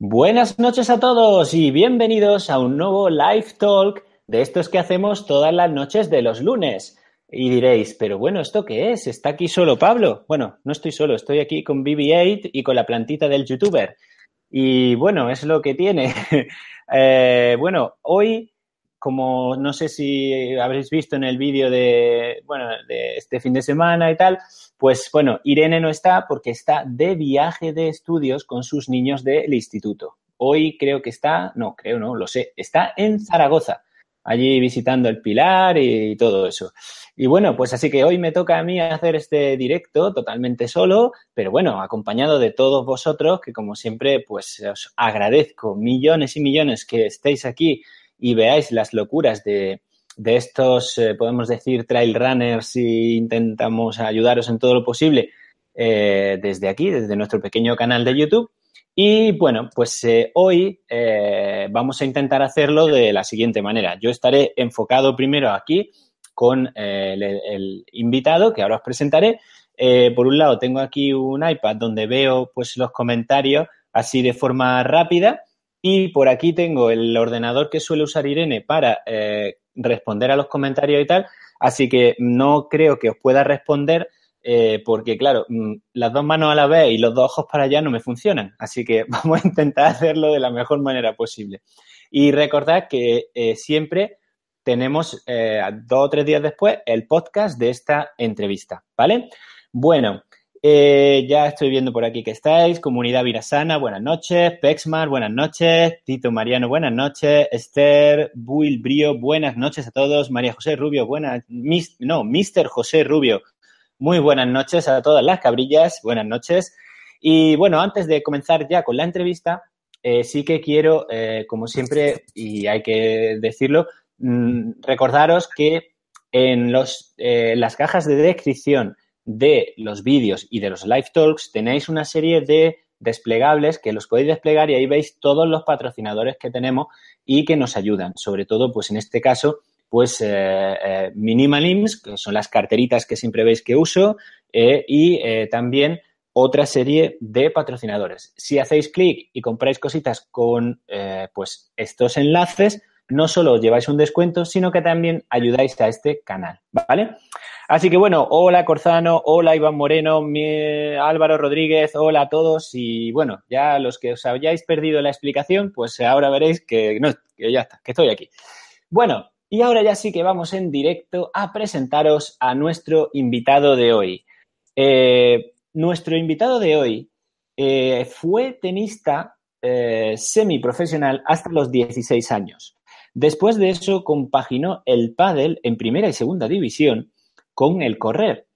Buenas noches a todos y bienvenidos a un nuevo live talk de estos que hacemos todas las noches de los lunes. Y diréis, pero bueno, ¿esto qué es? ¿Está aquí solo Pablo? Bueno, no estoy solo, estoy aquí con BB-8 y con la plantita del youtuber. Y bueno, es lo que tiene. Eh, bueno, hoy como no sé si habréis visto en el vídeo de, bueno, de este fin de semana y tal, pues bueno, Irene no está porque está de viaje de estudios con sus niños del instituto. Hoy creo que está, no, creo no, lo sé, está en Zaragoza, allí visitando el Pilar y, todo eso. Y bueno, pues así que hoy me toca a mí hacer este directo totalmente solo, pero bueno, acompañado de todos vosotros, que como siempre, pues os agradezco millones y millones que estéis aquí y veáis las locuras de, estos, eh, podemos decir, trail runners y intentamos ayudaros en todo lo posible eh, desde aquí, desde nuestro pequeño canal de YouTube. Y bueno, pues eh, hoy vamos a intentar hacerlo de la siguiente manera. Yo estaré enfocado primero aquí con el, el, invitado que ahora os presentaré. por un lado, tengo aquí un iPad donde veo pues los comentarios así de forma rápida y por aquí tengo el ordenador que suele usar Irene para eh, responder a los comentarios y tal. Así que no creo que os pueda responder eh, porque, claro, mm, las dos manos a la vez y los dos ojos para allá no me funcionan. Así que vamos a intentar hacerlo de la mejor manera posible. Y recordad que eh, siempre tenemos dos o tres días después el podcast de esta entrevista, ¿vale? Bueno, eh, ya estoy viendo por aquí que estáis. Comunidad Virasana, buenas noches. Pexmar, buenas noches. Tito Mariano, buenas noches. Esther Buil Brío, buenas noches a todos. María José Rubio, buenas. no, Mister José Rubio, muy buenas noches a todas las cabrillas. Buenas noches. Y bueno, antes de comenzar ya con la entrevista, eh, sí que quiero, eh, como siempre, y hay que decirlo, mm, recordaros que en los, las cajas de descripción de los vídeos y de los live talks tenéis una serie de desplegables que los podéis desplegar y ahí veis todos los patrocinadores que tenemos y que nos ayudan. Sobre todo, pues en este caso, pues eh, eh, Minimalims, que son las carteritas que siempre veis que uso, eh, y también otra serie de patrocinadores. Si hacéis clic y compráis cositas con pues estos enlaces, no solo os lleváis un descuento, sino que también ayudáis a este canal, ¿vale? Así que bueno, hola Corzano, hola Iván Moreno, Álvaro Rodríguez, hola a todos y bueno, ya los que os hayáis perdido la explicación, pues ahora veréis que, no, que ya está, que estoy aquí. Bueno, y ahora ya sí que vamos en directo a presentaros a nuestro invitado de hoy. Eh, nuestro invitado de hoy eh, fue tenista eh, semiprofesional hasta los 16 años. Después de eso compaginó el pádel en primera y segunda división con el correr.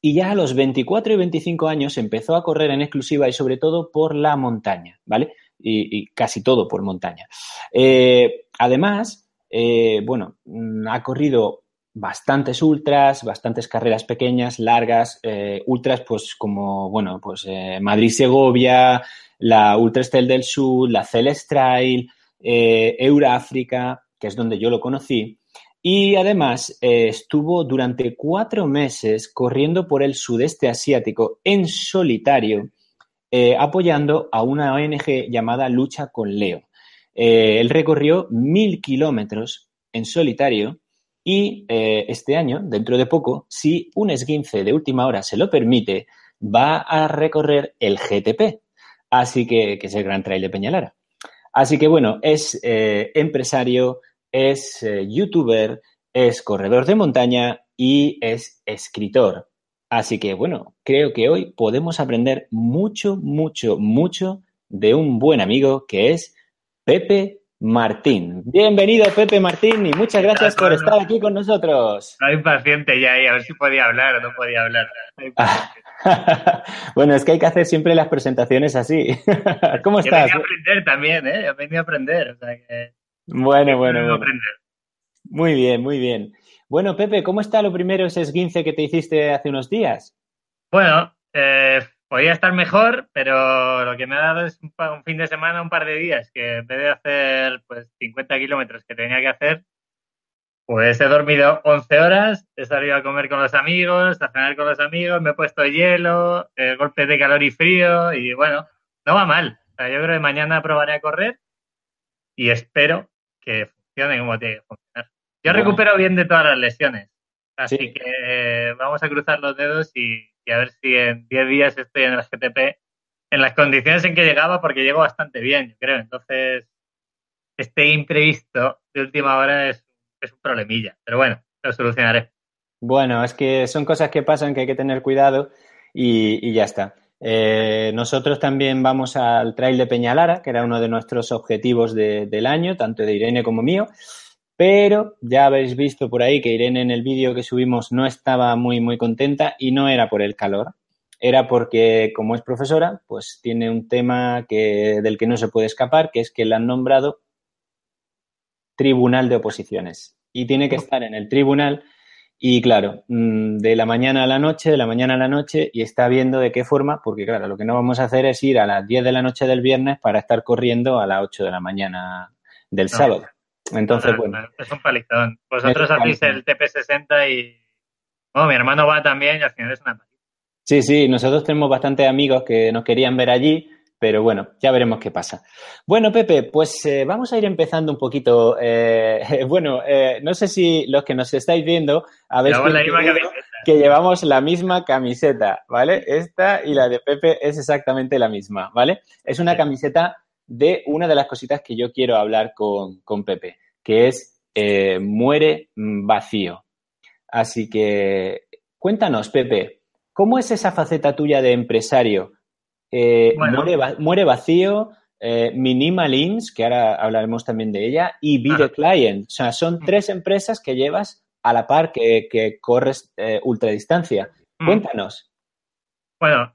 Y ya a los 24 y 25 años empezó a correr en exclusiva y sobre todo por la montaña, ¿vale? Y, casi todo por montaña. Eh, además, eh, bueno, mm, ha corrido bastantes ultras, bastantes carreras pequeñas, largas, eh, ultras pues como, bueno, pues Madrid-Segovia, la Ultra Estel del Sur, la Celeste Trail, Euráfrica, que es donde yo lo conocí, y además eh, estuvo durante cuatro meses corriendo por el sudeste asiático en solitario, eh, apoyando a una ONG llamada Lucha con Leo. él recorrió mil kilómetros en solitario y este año, dentro de poco, si un esguince de última hora se lo permite, va a recorrer el GTP, así que, que es el Gran Trail de Peñalara. Así que bueno, es eh, empresario, es eh, youtuber, es corredor de montaña y es escritor. Así que bueno, creo que hoy podemos aprender mucho, mucho, mucho de un buen amigo que es Pepe Martín. Bienvenido, Pepe Martín, y muchas gracias por estar aquí con nosotros. Estoy impaciente ya ahí, a ver si podía hablar o no podía hablar. bueno, es que hay que hacer siempre las presentaciones así. ¿Cómo estás? Yo venía a aprender también, ¿eh? Yo venía a aprender. O sea que... Bueno, bueno, bueno. Muy bien, muy bien. Bueno, Pepe, ¿cómo está lo primero ese esguince que te hiciste hace unos días? Bueno, eh, podía estar mejor, pero lo que me ha dado es un, fin de semana, un par de días, que en vez de hacer pues 50 kilómetros que tenía que hacer, pues he dormido 11 horas, he salido a comer con los amigos, a cenar con los amigos, me he puesto hielo, eh, golpes de calor y frío y bueno, no va mal. yo creo que mañana probaré a correr y espero que funcione como tiene que funcionar. Yo recupero bien de todas las lesiones, así que vamos a cruzar los dedos y, a ver si en 10 días estoy en el GTP en las condiciones en que llegaba, porque llego bastante bien, yo creo. Entonces, este imprevisto de última hora es, es un problemilla, pero bueno, lo solucionaré. Bueno, es que son cosas que pasan que hay que tener cuidado y, ya está. Eh, nosotros también vamos al Trail de Peñalara, que era uno de nuestros objetivos del año, tanto de Irene como mío. Pero ya habéis visto por ahí que Irene en el vídeo que subimos no estaba muy, muy contenta y no era por el calor. Era porque, como es profesora, pues tiene un tema que, del que no se puede escapar, que es que la han nombrado tribunal de oposiciones. Y tiene que estar en el tribunal y claro, mm, de la mañana a la noche, de la mañana a la noche, y está viendo de qué forma, porque claro, lo que no vamos a hacer es ir a las 10 de la noche del viernes para estar corriendo a las 8 de la mañana del sábado. Entonces, bueno. Es un palizón. Vosotros hacéis el TP60 y. Bueno, mi hermano va también y al final es una. Sí, sí, nosotros tenemos bastantes amigos que nos querían ver allí pero bueno, ya veremos qué pasa. Bueno, Pepe, pues eh, vamos a ir empezando un poquito. Eh, bueno, eh, no sé si los que nos estáis viendo habéis que llevamos la misma camiseta, ¿vale? Esta y la de Pepe es exactamente la misma, ¿vale? Es una camiseta de una de las cositas que yo quiero hablar con, con Pepe, que es Muere vacío. Así que cuéntanos, Pepe, ¿cómo es esa faceta tuya de empresario? Eh, muere, Vacío, eh, Minimalins, que ahora hablaremos también de ella, y Be Client. O sea, son mm. tres empresas que llevas a la par que, corres eh, ultradistancia. Mm. Cuéntanos. Bueno,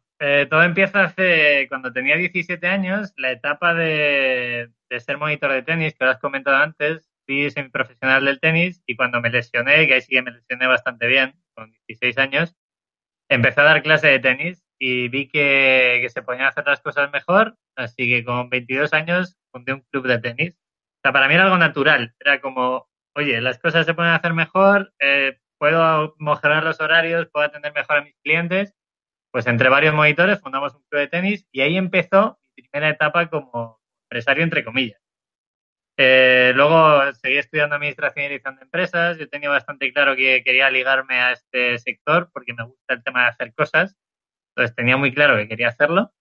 todo empieza hace cuando tenía 17 años, la etapa de, ser monitor de tenis, que lo has comentado antes, fui profesional del tenis y cuando me lesioné, que ahí sí que me lesioné bastante bien, con 16 años, empecé a dar clase de tenis y vi que, se podían hacer las cosas mejor, así que con 22 años fundé un club de tenis. O sea, para mí era algo natural, era como, oye, las cosas se pueden hacer mejor, eh, puedo mejorar los horarios, puedo atender mejor a mis clientes. Pues entre varios monitores fundamos un club de tenis y ahí empezó mi primera etapa como empresario, entre comillas. Eh, luego seguí estudiando administración y dirección de empresas. Yo tenía bastante claro que quería ligarme a este sector porque me gusta el tema de hacer cosas. Entonces tenía muy claro que quería hacerlo.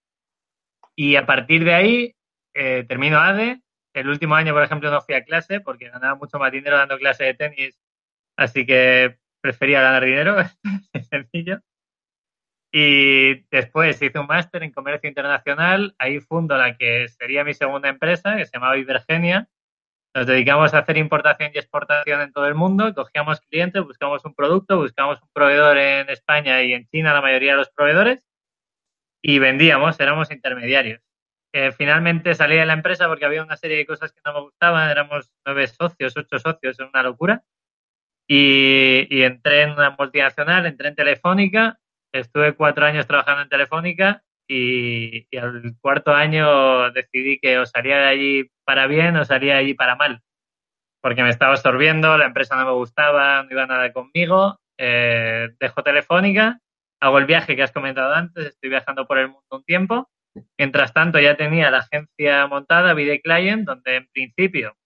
Y a partir de ahí eh, termino ADE. El último año, por ejemplo, no fui a clase porque ganaba mucho más dinero dando clase de tenis, así que prefería ganar dinero, sencillo. Y después hice un máster en comercio internacional. Ahí fundo la que sería mi segunda empresa, que se llamaba Ibergenia. Nos dedicamos a hacer importación y exportación en todo el mundo. Cogíamos clientes, buscamos un producto, buscamos un proveedor en España y en China, la mayoría de los proveedores y vendíamos, éramos intermediarios. Eh, finalmente salí de la empresa porque había una serie de cosas que no me gustaban, éramos nueve socios, ocho socios, era una locura. Y, entré en una multinacional, entré en Telefónica, estuve cuatro años trabajando en Telefónica y, al cuarto año decidí que o salía de allí para bien o salía de allí para mal, porque me estaba absorbiendo, la empresa no me gustaba, no iba nada conmigo, eh, dejo Telefónica hago el viaje que has comentado antes, estoy viajando por el mundo un tiempo. Mientras tanto, ya tenía la agencia montada, Vide Client, donde en principio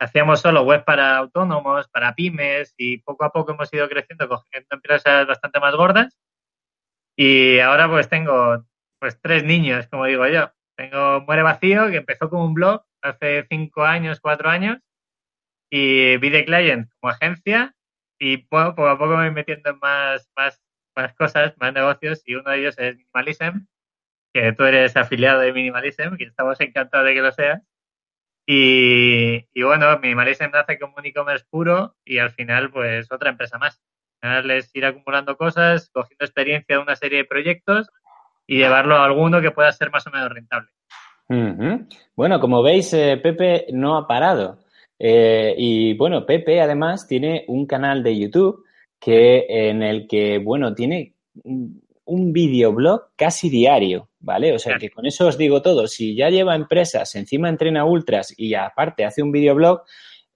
hacíamos solo web para autónomos, para pymes y poco a poco hemos ido creciendo cogiendo empresas bastante más gordas. Y ahora pues tengo pues tres niños, como digo yo. Tengo Muere Vacío, que empezó como un blog hace cinco años, cuatro años, y Vide Client como agencia, y poco, a poco me voy metiendo en más, más más cosas, más negocios, y uno de ellos es Minimalism, que tú eres afiliado de Minimalism, que estamos encantados de que lo seas. Y, y bueno, Minimalism nace como un e-commerce puro y al final, pues otra empresa más. Al final es ir acumulando cosas, cogiendo experiencia de una serie de proyectos y llevarlo a alguno que pueda ser más o menos rentable. Bueno, como veis, eh, Pepe no ha parado. Eh, y bueno, Pepe además tiene un canal de YouTube que en el que, bueno, tiene un videoblog casi diario, ¿vale? O sea que con eso os digo todo. Si ya lleva empresas, encima entrena ultras y aparte hace un videoblog,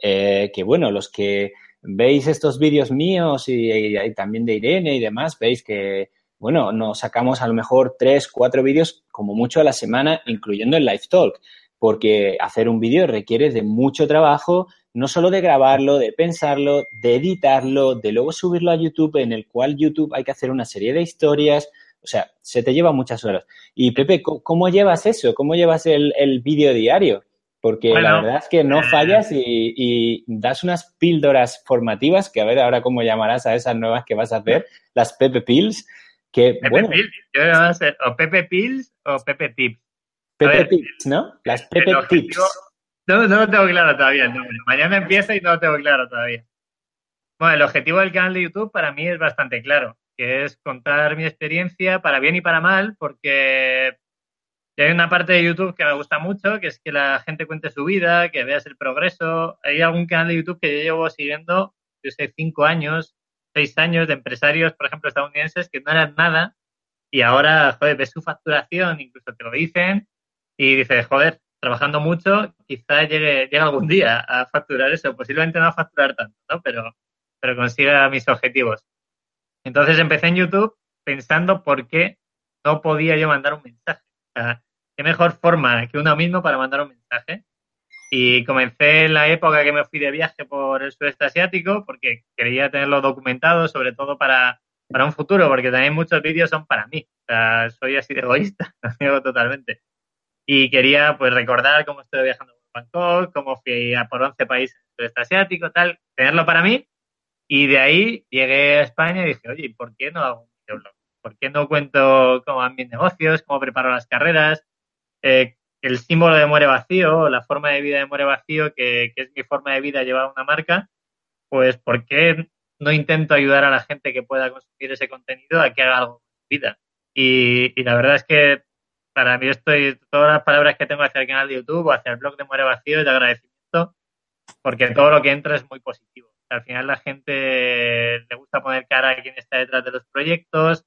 eh, que bueno, los que veis estos vídeos míos y, también de Irene y demás, veis que, bueno, nos sacamos a lo mejor tres, cuatro vídeos como mucho a la semana, incluyendo el live talk, porque hacer un vídeo requiere de mucho trabajo, no solo de grabarlo, de pensarlo, de editarlo, de luego subirlo a YouTube, en el cual YouTube hay que hacer una serie de historias, o sea, se te lleva muchas horas. Y Pepe, ¿cómo, llevas eso? ¿Cómo llevas el, el vídeo diario? Porque la verdad es que no eh, fallas y, das unas píldoras formativas, que a ver ahora cómo llamarás a esas nuevas que vas a hacer, las Pepe Pills, que Pepe bueno... Pills, yo voy a hacer o Pepe Pills o Pepe Tips. Pepe Tips, ¿no? Las Pepe Tips. No, no lo tengo claro todavía. Mañana empieza y no lo tengo claro todavía. Bueno, el objetivo del canal de YouTube para mí es bastante claro, que es contar mi experiencia para bien y para mal, porque hay una parte de YouTube que me gusta mucho, que es que la gente cuente su vida, que veas el progreso. Hay algún canal de YouTube que yo llevo siguiendo, yo sé, cinco años, seis años de empresarios, por ejemplo, estadounidenses, que no eran nada y ahora, joder, ves su facturación, incluso te lo dicen y dices, joder, trabajando mucho, quizá llegue, llegue algún día a facturar eso. Posiblemente no a facturar tanto, ¿no? Pero, pero consiga mis objetivos. Entonces empecé en YouTube pensando por qué no podía yo mandar un mensaje. O sea, qué mejor forma que uno mismo para mandar un mensaje. Y comencé en la época que me fui de viaje por el sudeste asiático porque quería tenerlo documentado, sobre todo para, para un futuro, porque también muchos vídeos son para mí. O sea, soy así de egoísta, lo digo totalmente y quería pues recordar cómo estuve viajando por Bangkok, cómo fui a por 11 países del sudeste asiático, tal, tenerlo para mí. Y de ahí llegué a España y dije, oye, ¿por qué no hago un videoblog? ¿Por qué no cuento cómo van mis negocios, cómo preparo las carreras? Eh, el símbolo de Muere Vacío, la forma de vida de Muere Vacío, que, que es mi forma de vida llevar una marca, pues ¿por qué no intento ayudar a la gente que pueda consumir ese contenido a que haga algo con su vida? Y, y la verdad es que para mí estoy, todas las palabras que tengo hacia el canal de YouTube o hacia el blog de Muere Vacío es de agradecimiento, porque todo lo que entra es muy positivo. Al final la gente le gusta poner cara a quien está detrás de los proyectos,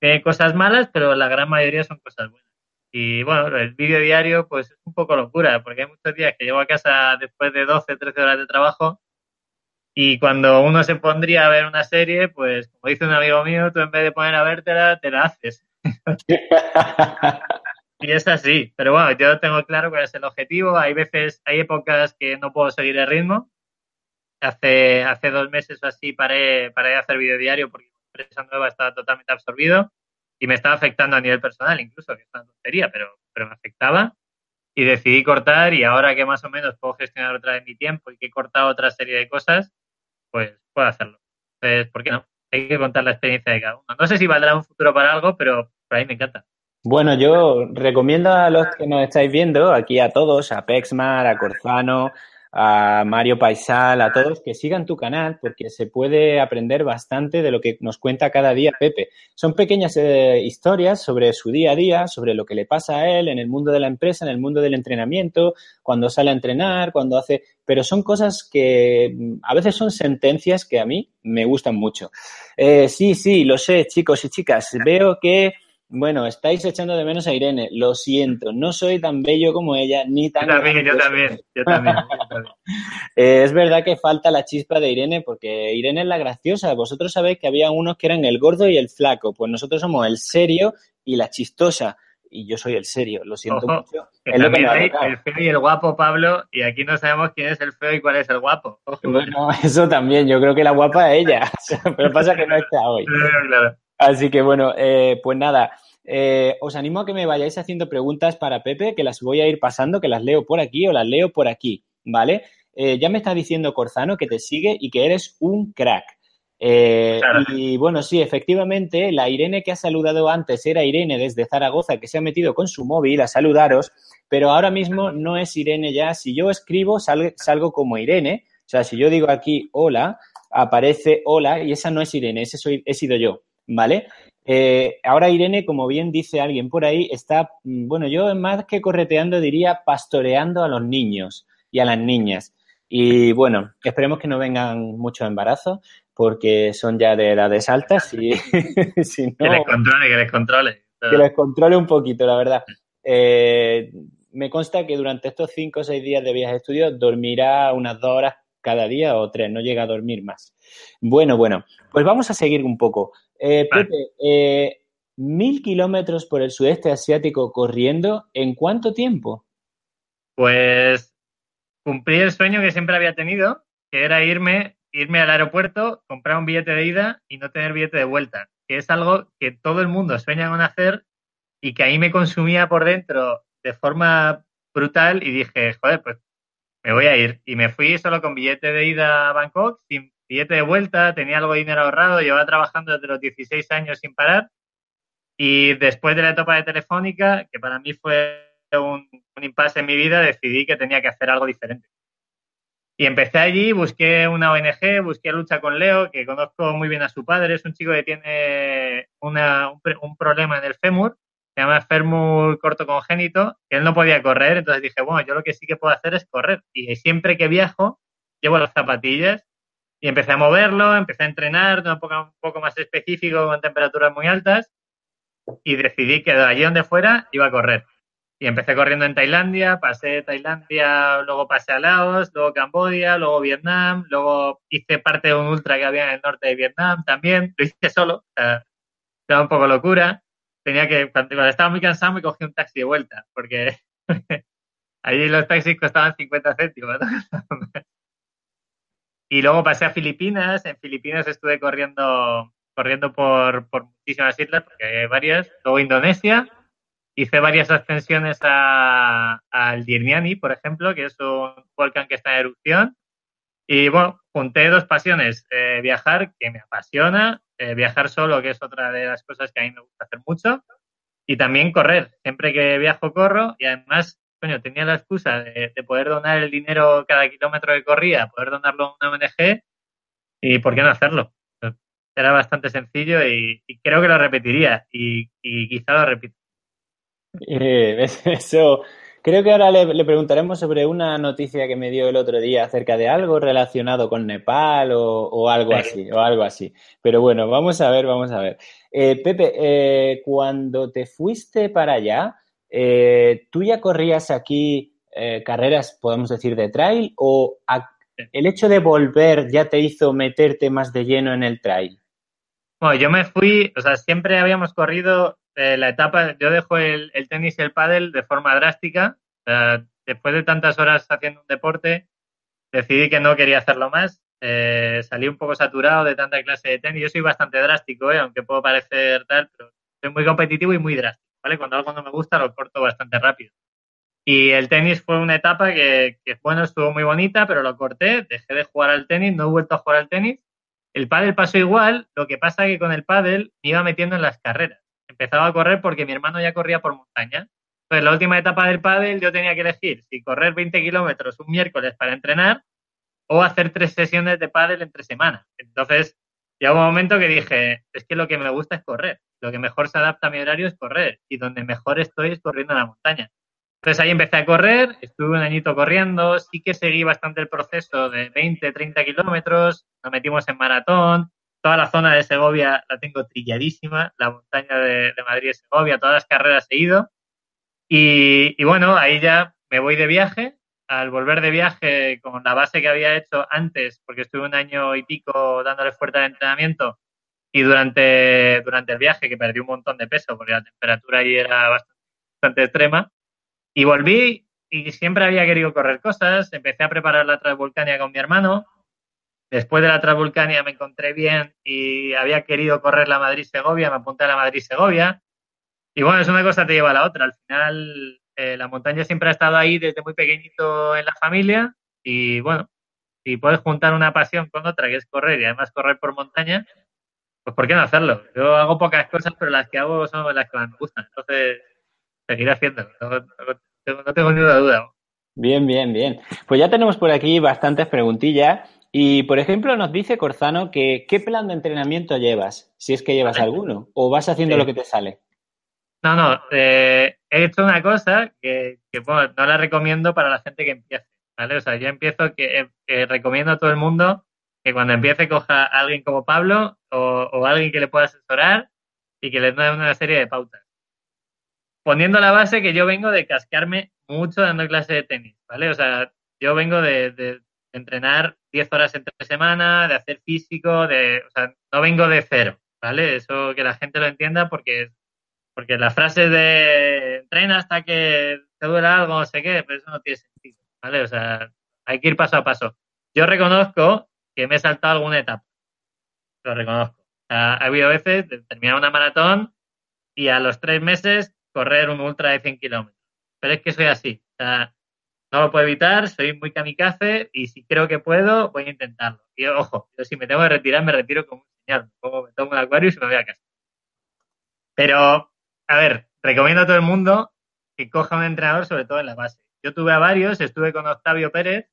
tiene cosas malas, pero la gran mayoría son cosas buenas. Y bueno, el vídeo diario pues es un poco locura, porque hay muchos días que llego a casa después de 12, 13 horas de trabajo y cuando uno se pondría a ver una serie, pues como dice un amigo mío, tú en vez de poner a vértela, te la haces. y es así, pero bueno, yo tengo claro cuál es el objetivo. Hay veces, hay épocas que no puedo seguir el ritmo. Hace, hace dos meses o así paré, paré de hacer vídeo diario porque la empresa nueva estaba totalmente absorbido y me estaba afectando a nivel personal incluso, que es una tontería, pero, pero me afectaba. Y decidí cortar y ahora que más o menos puedo gestionar otra vez mi tiempo y que he cortado otra serie de cosas, pues puedo hacerlo. Entonces, ¿por qué no? Hay que contar la experiencia de cada uno. No sé si valdrá un futuro para algo, pero a mí me encanta. Bueno, yo recomiendo a los que nos estáis viendo, aquí a todos, a Pexmar, a Corzano, a Mario Paisal, a todos, que sigan tu canal porque se puede aprender bastante de lo que nos cuenta cada día Pepe. Son pequeñas eh, historias sobre su día a día, sobre lo que le pasa a él en el mundo de la empresa, en el mundo del entrenamiento, cuando sale a entrenar, cuando hace... Pero son cosas que mm, a veces son sentencias que a mí me gustan mucho. Eh, sí, sí, lo sé, chicos y chicas. Veo que bueno, estáis echando de menos a Irene, lo siento, no soy tan bello como ella, ni tan... Yo también, yo también, yo también. Eh, es verdad que falta la chispa de Irene, porque Irene es la graciosa. Vosotros sabéis que había unos que eran el gordo y el flaco, pues nosotros somos el serio y la chistosa. Y yo soy el serio, lo siento mucho. también hay el feo y el guapo, Pablo, y aquí no sabemos quién es el feo y cuál es el guapo. bueno, eso también, yo creo que la guapa es ella, pero pasa que no está hoy. Claro. Así que bueno, eh, pues nada, eh, os animo a que me vayáis haciendo preguntas para Pepe, que las voy a ir pasando, que las leo por aquí o las leo por aquí, ¿vale? Eh, ya me está diciendo Corzano que te sigue y que eres un crack. Y bueno, sí, efectivamente, la Irene que ha saludado antes era Irene desde Zaragoza, que se ha metido con su móvil a saludaros, pero ahora mismo no es Irene ya. Si yo escribo, salgo como Irene. O sea, si yo digo aquí hola, aparece hola y esa no es Irene, ese soy, he sido yo. ¿Vale? Eh, ahora Irene, como bien dice alguien por ahí, está, mm, bueno, yo más que correteando diría pastoreando a los niños y a las niñas. Y bueno, esperemos que no vengan muchos embarazos porque son ya de edades altas y si no, que les controle, que les controle. Que les controle un poquito, la verdad. Eh, me consta que durante estos cinco o seis días de viaje de estudio dormirá unas dos horas cada día o tres, no llega a dormir más. Bueno, bueno, pues vamos a seguir un poco. Eh, Pepe, eh, mil kilómetros por el sudeste asiático corriendo, ¿en cuánto tiempo? Pues cumplí el sueño que siempre había tenido, que era irme, irme al aeropuerto, comprar un billete de ida y no tener billete de vuelta, que es algo que todo el mundo sueña con hacer y que ahí me consumía por dentro de forma brutal y dije, joder, pues me voy a ir. Y me fui solo con billete de ida a Bangkok, sin de vuelta, tenía algo de dinero ahorrado, llevaba trabajando desde los 16 años sin parar. Y después de la etapa de Telefónica, que para mí fue un, un impasse en mi vida, decidí que tenía que hacer algo diferente. Y empecé allí, busqué una ONG, busqué Lucha con Leo, que conozco muy bien a su padre, es un chico que tiene un, un, problema en el fémur se llama Fermur corto congénito, que él no podía correr, entonces dije, bueno, yo lo que sí que puedo hacer es correr. Y siempre que viajo, llevo las zapatillas y empecé a moverlo, empecé a entrenar de un poco, un poco más específico con temperaturas muy altas y decidí que de allí donde fuera iba a correr. Y empecé corriendo en Tailandia, pasé Tailandia, luego pasé a Laos, luego Camboya, luego Vietnam, luego hice parte de un ultra que había en el norte de Vietnam también, lo hice solo, o sea, era un poco locura tenía que, cuando, estaba muy cansado me cogí un taxi de vuelta, porque allí los taxis costaban 50 céntimos. Y luego pasé a Filipinas, en Filipinas estuve corriendo corriendo por, por muchísimas islas, porque hay varias, luego Indonesia, hice varias ascensiones al Dirniani, por ejemplo, que es un volcán que está en erupción, y bueno, junté dos pasiones, eh, viajar, que me apasiona, eh, viajar solo, que es otra de las cosas que a mí me gusta hacer mucho, y también correr. Siempre que viajo corro y además, coño, tenía la excusa de, poder donar el dinero cada kilómetro que corría, poder donarlo a una ONG y por qué no hacerlo. Era bastante sencillo y, creo que lo repetiría y, quizá lo repito. Eh, eso Creo que ahora le, preguntaremos sobre una noticia que me dio el otro día acerca de algo relacionado con Nepal o, algo así, o algo así. Pero bueno, vamos a ver, vamos a ver. Eh, Pepe, eh, cuando te fuiste para allá, eh, ¿tú ya corrías aquí carreras, podemos decir, de trail o el hecho de volver ya te hizo meterte más de lleno en el trail? Bueno, yo me fui, o sea, siempre habíamos corrido eh, la etapa, yo dejo el, tenis y el pádel de forma drástica. después de tantas horas haciendo un deporte, decidí que no quería hacerlo más. Eh, salí un poco saturado de tanta clase de tenis. Yo soy bastante drástico, eh, aunque puedo parecer tal, pero soy muy competitivo y muy drástico. ¿Vale? Cuando algo no me gusta, lo corto bastante rápido. Y el tenis fue una etapa que, que, bueno, estuvo muy bonita, pero lo corté, dejé de jugar al tenis, no he vuelto a jugar al tenis. El pádel pasó igual, lo que pasa que con el pádel me iba metiendo en las carreras empezaba a correr porque mi hermano ya corría por montaña. Entonces, la última etapa del pádel yo tenía que elegir si correr 20 kilómetros un miércoles para entrenar o hacer tres sesiones de pádel entre semanas. Entonces, llegó un momento que dije, es que lo que me gusta es correr. Lo que mejor se adapta a mi horario es correr. Y donde mejor estoy es corriendo en la montaña. Entonces ahí empecé a correr, estuve un añito corriendo, sí que seguí bastante el proceso de 20, 30 kilómetros, nos metimos en maratón, toda la zona de Segovia la tengo trilladísima, la montaña de, Madrid y Segovia, todas las carreras he ido. Y, bueno, ahí ya me voy de viaje. Al volver de viaje con la base que había hecho antes, porque estuve un año y pico dándole fuerte al entrenamiento, y durante, durante el viaje, que perdí un montón de peso, porque la temperatura ahí era bastante, extrema, y volví y siempre había querido correr cosas. Empecé a preparar la Transvolcania con mi hermano, Después de la Transvulcania me encontré bien y había querido correr la Madrid-Segovia, me apunté a la Madrid-Segovia. Y bueno, es una cosa te lleva a la otra. Al final, eh, la montaña siempre ha estado ahí desde muy pequeñito en la familia. Y bueno, si puedes juntar una pasión con otra, que es correr y además correr por montaña, pues ¿por qué no hacerlo? Yo hago pocas cosas, pero las que hago son las que más me gustan. Entonces, seguiré haciéndolo. no tengo ninguna duda. Bien, bien, bien. Pues ya tenemos por aquí bastantes preguntillas. Y, por ejemplo, nos dice Corzano que qué plan de entrenamiento llevas, si es que llevas alguno, o vas haciendo lo que te sale. No, no, eh, he hecho una cosa que, bueno, no la recomiendo para la gente que empiece, ¿vale? O sea, yo empiezo que, recomiendo a todo el mundo que cuando empiece coja a alguien como Pablo o, o alguien que le pueda asesorar y que le dé una serie de pautas. Poniendo la base que yo vengo de cascarme mucho dando clase de tenis, ¿vale? O sea, yo vengo de entrenar 10 horas entre semana, de hacer físico, de, o sea, no vengo de cero, ¿vale? Eso que la gente lo entienda porque Porque la frase de entrena hasta que te duela algo, no sé qué, pues eso no tiene sentido, ¿vale? O sea, hay que ir paso a paso. Yo reconozco que me he saltado alguna etapa. Lo reconozco. ha habido veces de terminar una maratón y a los tres meses correr un ultra de 100 kilómetros. Pero es que soy así. O sea, no lo puedo evitar, soy muy kamikaze y si creo que puedo, voy a intentarlo. Y ojo, yo si me tengo que retirar, me retiro como un señor. Me, me tomo el acuario y se me voy a casa. Pero, a ver, recomiendo a todo el mundo que coja un entrenador, sobre todo en la base. Yo tuve a varios, estuve con Octavio Pérez,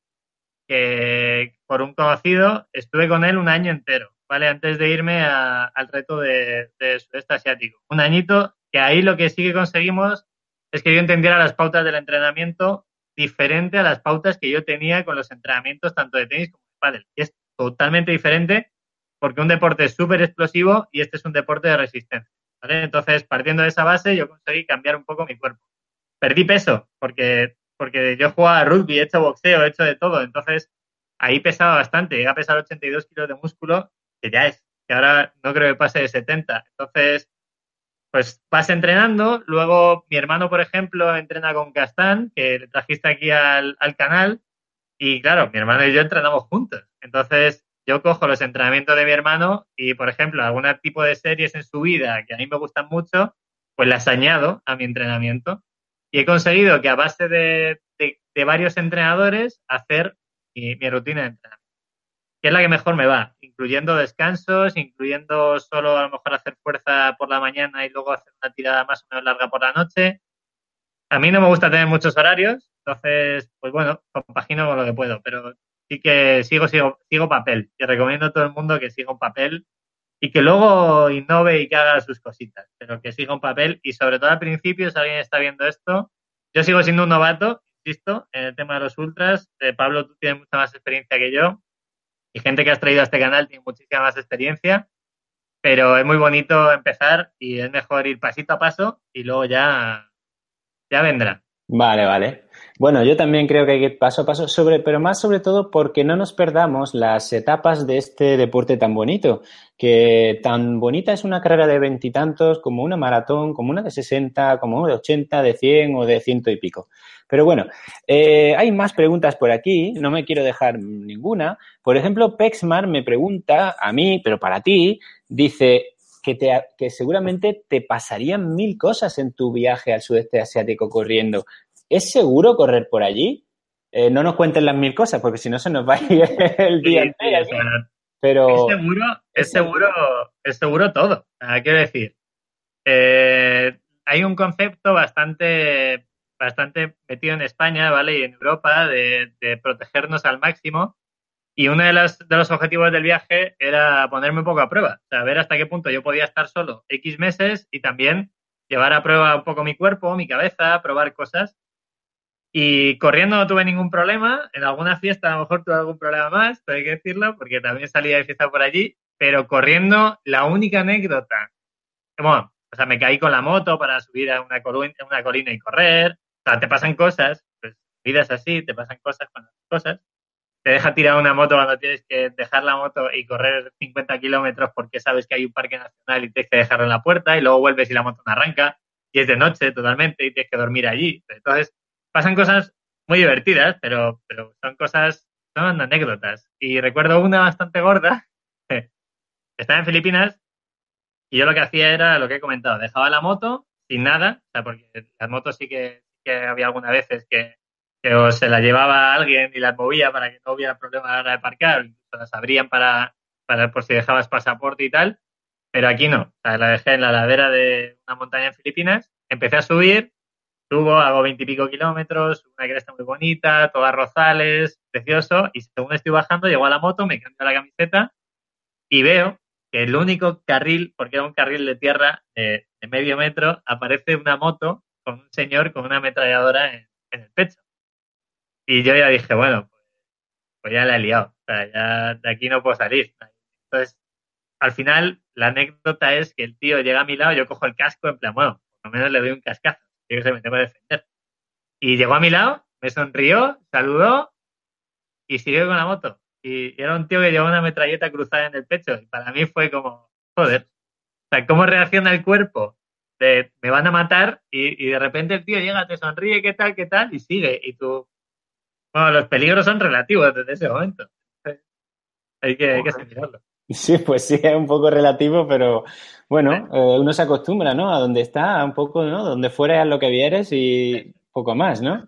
que por un conocido estuve con él un año entero, ¿vale? Antes de irme al reto de, de sudeste asiático. Un añito que ahí lo que sí que conseguimos es que yo entendiera las pautas del entrenamiento diferente a las pautas que yo tenía con los entrenamientos tanto de tenis como de pádel. Y es totalmente diferente porque un deporte es súper explosivo y este es un deporte de resistencia. ¿Vale? Entonces, partiendo de esa base, yo conseguí cambiar un poco mi cuerpo. Perdí peso porque porque yo jugaba rugby, he hecho boxeo, he hecho de todo. Entonces, ahí pesaba bastante. Llega a pesar 82 kilos de músculo, que ya es, que ahora no creo que pase de 70. Entonces, pues vas entrenando. Luego, mi hermano, por ejemplo, entrena con Castán, que le trajiste aquí al, al canal. Y claro, mi hermano y yo entrenamos juntos. Entonces, yo cojo los entrenamientos de mi hermano y, por ejemplo, algún tipo de series en su vida que a mí me gustan mucho, pues las añado a mi entrenamiento y he conseguido que a base de, varios entrenadores hacer mi, rutina de entrenamiento, que es la que mejor me va, incluyendo descansos, incluyendo solo a lo mejor hacer fuerza por la mañana y luego hacer una tirada más o menos larga por la noche. A mí no me gusta tener muchos horarios, entonces, pues bueno, compagino con lo que puedo, pero sí que sigo, sigo, sigo papel. Y recomiendo a todo el mundo que siga un papel y que luego innove y que haga sus cositas, pero que siga un papel y sobre todo al principio, si alguien está viendo esto, yo sigo siendo un novato, insisto, en el tema de los ultras. Eh, Pablo, tú tienes mucha más experiencia que yo y gente que has traído a este canal tiene muchísima más experiencia, pero es muy bonito empezar y es mejor ir pasito a paso y luego ya, ya vendrá. Vale, vale. Bueno, yo también creo que hay que ir paso a paso, pero más sobre todo porque no nos perdamos las etapas de este deporte tan bonito, que tan bonita es una carrera de veintitantos como una maratón, como una de 60, como una de 80, de 100 o de ciento y pico. Pero bueno, eh, hay más preguntas por aquí, no me quiero dejar ninguna. Por ejemplo, Pexmar me pregunta a mí, pero para ti, dice que, te, que seguramente te pasarían mil cosas en tu viaje al sudeste asiático corriendo. ¿Es seguro correr por allí? Eh, no nos cuenten las mil cosas, porque si no se nos va a ir el día entero. pero... Es seguro, es seguro, es seguro todo. quiero decir, eh, hay un concepto bastante, bastante metido en España, ¿vale? Y en Europa de, protegernos al máximo. Y uno de, de los objetivos del viaje era ponerme un poco a prueba, saber hasta qué punto yo podía estar solo X meses y también llevar a prueba un poco mi cuerpo, mi cabeza, probar cosas. Y corriendo no tuve ningún problema. En alguna fiesta a lo mejor tuve algún problema más, pero hay que decirlo, porque también salía de fiesta por allí. Pero corriendo, la única anécdota. Bueno, o sea, me caí con la moto para subir a una, colina, una colina y correr. O sea, te pasan cosas, pues vida es así, te pasan cosas con las cosas. Te deja tirar una moto cuando tienes que dejar la moto y correr 50 kilómetros porque sabes que hay un parque nacional y tienes que dejarlo en la puerta y luego vuelves y la moto no arranca y es de noche totalmente y tienes que dormir allí. Entonces, pasan cosas muy divertidas, pero, son cosas, son anécdotas. Y recuerdo una bastante gorda. Estaba en Filipinas y yo lo que hacía era lo que he comentado, dejaba la moto sin nada, porque las motos sí que, había algunas veces que, se la llevaba alguien y las movía para que no hubiera problema a la hora de parcar, incluso las abrían para, para por si dejabas pasaporte y tal, pero aquí no, o sea, la dejé en la ladera de una montaña en Filipinas, empecé a subir Subo, hago veintipico kilómetros, una cresta muy bonita, todas rozales, precioso, y según estoy bajando, llego a la moto, me cambio la camiseta y veo que el único carril, porque era un carril de tierra de, medio metro, aparece una moto con un señor con una ametralladora en, el pecho. Y yo ya dije, bueno, pues, pues, ya la he liado, o sea, ya de aquí no puedo salir. Entonces, al final, la anécdota es que el tío llega a mi lado, yo cojo el casco, en plan, bueno, por lo menos le doy un cascazo yo me tengo que defender. Y llegó a mi lado, me sonrió, saludó y siguió con la moto. Y era un tío que llevaba una metralleta cruzada en el pecho. Y para mí fue como, joder. O sea, ¿cómo reacciona el cuerpo de me van a matar y, de repente el tío llega, te sonríe, qué tal, qué tal, y sigue. Y tú, bueno, los peligros son relativos desde ese momento. Hay que, hay que Sí, pues sí, es un poco relativo, pero bueno, eh, uno se acostumbra, ¿no? A donde está, un poco, ¿no? Donde fuera lo que vieres y poco más, ¿no?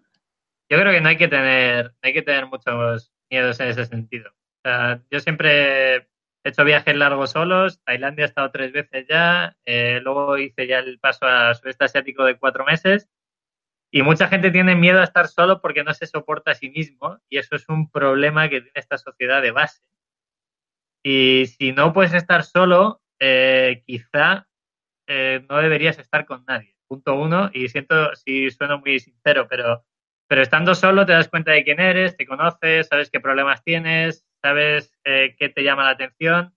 Yo creo que no hay que tener, hay que tener muchos miedos en ese sentido. O sea, yo siempre he hecho viajes largos solos. Tailandia he estado tres veces ya. Eh, luego hice ya el paso a sudeste asiático de cuatro meses. Y mucha gente tiene miedo a estar solo porque no se soporta a sí mismo. Y eso es un problema que tiene esta sociedad de base. Y si no puedes estar solo, eh, quizá eh, no deberías estar con nadie. Punto uno. Y siento si sueno muy sincero, pero pero estando solo te das cuenta de quién eres, te conoces, sabes qué problemas tienes, sabes eh, qué te llama la atención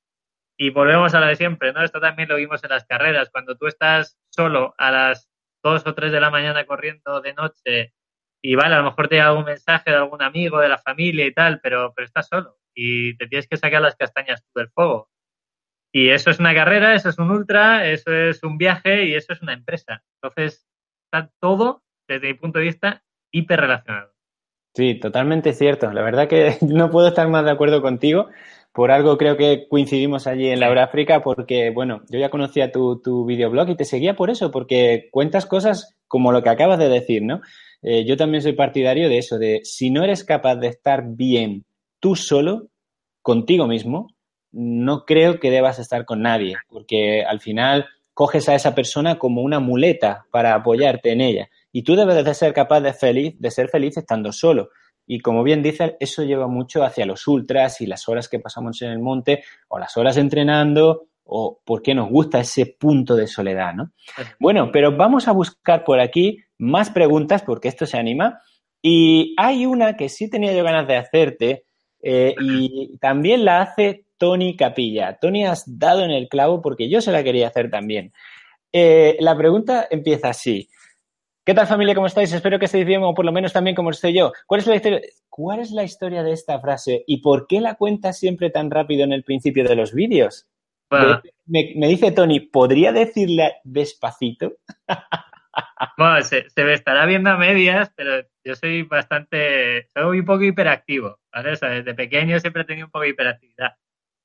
y volvemos a lo de siempre, ¿no? Esto también lo vimos en las carreras. Cuando tú estás solo a las 2 o 3 de la mañana corriendo de noche y vale, a lo mejor te llega algún mensaje de algún amigo, de la familia y tal, pero, pero estás solo y te tienes que sacar las castañas del fuego. Y eso es una carrera, eso es un ultra, eso es un viaje y eso es una empresa. Entonces, está todo, desde mi punto de vista, hiperrelacionado. Sí, totalmente cierto. La verdad que no puedo estar más de acuerdo contigo. Por algo creo que coincidimos allí en la África porque, bueno, yo ya conocía tu, tu videoblog y te seguía por eso, porque cuentas cosas como lo que acabas de decir, ¿no? Eh, yo también soy partidario de eso, de si no eres capaz de estar bien tú solo, contigo mismo, no creo que debas estar con nadie, porque al final coges a esa persona como una muleta para apoyarte en ella. Y tú debes de ser capaz de, feliz, de ser feliz estando solo. Y como bien dices, eso lleva mucho hacia los ultras y las horas que pasamos en el monte o las horas entrenando o porque nos gusta ese punto de soledad, ¿no? Bueno, pero vamos a buscar por aquí más preguntas porque esto se anima. Y hay una que sí tenía yo ganas de hacerte eh, y también la hace Tony Capilla. Tony, has dado en el clavo porque yo se la quería hacer también. Eh, la pregunta empieza así. ¿Qué tal familia? ¿Cómo estáis? Espero que estéis bien o por lo menos también como estoy yo. ¿Cuál es la historia, ¿Cuál es la historia de esta frase y por qué la cuentas siempre tan rápido en el principio de los vídeos? Me, dice Tony, ¿podría decirle despacito? Bueno, se, me estará viendo a medias, pero yo soy bastante, soy un poco hiperactivo, ¿vale? O sea, desde pequeño siempre he tenido un poco de hiperactividad.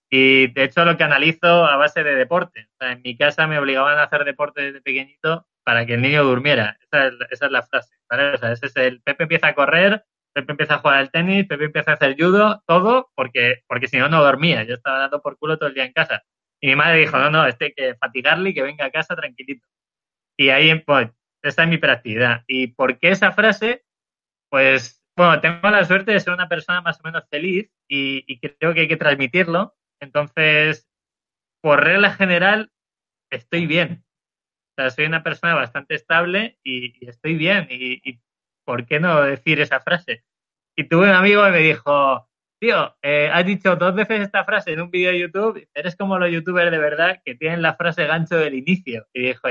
Y de hecho lo que analizo a base de deporte. O sea, en mi casa me obligaban a hacer deporte desde pequeñito para que el niño durmiera. Esa es, la frase. ¿vale? O sea, ese es el Pepe empieza a correr, Pepe empieza a jugar al tenis, Pepe empieza a hacer judo, todo porque, porque si no, no dormía. Yo estaba dando por culo todo el día en casa. Y mi madre dijo, no, no, este hay que fatigarle y que venga a casa tranquilito. Y ahí, pues, esta es mi hiperactividad. ¿Y por qué esa frase? Pues, bueno, tengo la suerte de ser una persona más o menos feliz y, creo que hay que transmitirlo. Entonces, por regla general, estoy bien soy una persona bastante estable y, estoy bien. Y, por qué no decir esa frase? Y tuve un amigo que me dijo, tío, eh, has dicho dos veces esta frase en un vídeo de YouTube, eres como los youtubers de verdad que tienen la frase gancho del inicio. Y dijo,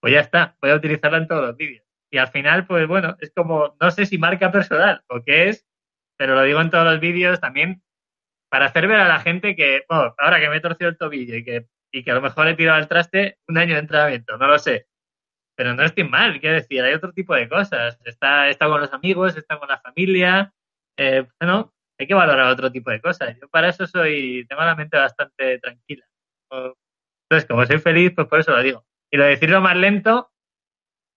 pues ya está, voy a utilizarla en todos los vídeos. Y al final, pues bueno, es como, no sé si marca personal o qué es, pero lo digo en todos los vídeos también para hacer ver a la gente que, bueno, ahora que me he torcido el tobillo y que y que a lo mejor he tirado al traste un año de entrenamiento, no lo sé. Pero no estoy mal, quiero decir, hay otro tipo de cosas. Está, está con los amigos, está con la familia. Eh, bueno, hay que valorar otro tipo de cosas. Yo para eso soy, tengo la mente bastante tranquila. Entonces, como soy feliz, pues por eso lo digo. Y lo de decirlo más lento,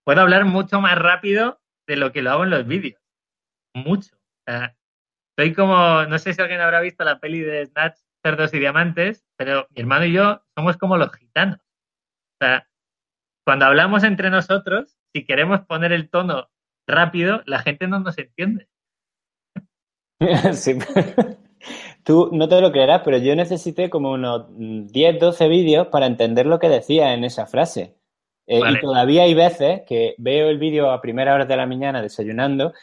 puedo hablar mucho más rápido de lo que lo hago en los vídeos. Mucho. soy como, no sé si alguien habrá visto la peli de Snatch cerdos y diamantes, pero mi hermano y yo somos como los gitanos. O sea, cuando hablamos entre nosotros, si queremos poner el tono rápido, la gente no nos entiende. Sí. Tú no te lo creerás, pero yo necesité como unos 10, 12 vídeos para entender lo que decía en esa frase. Eh, y todavía hay veces que veo el vídeo a primera hora de la mañana desayunando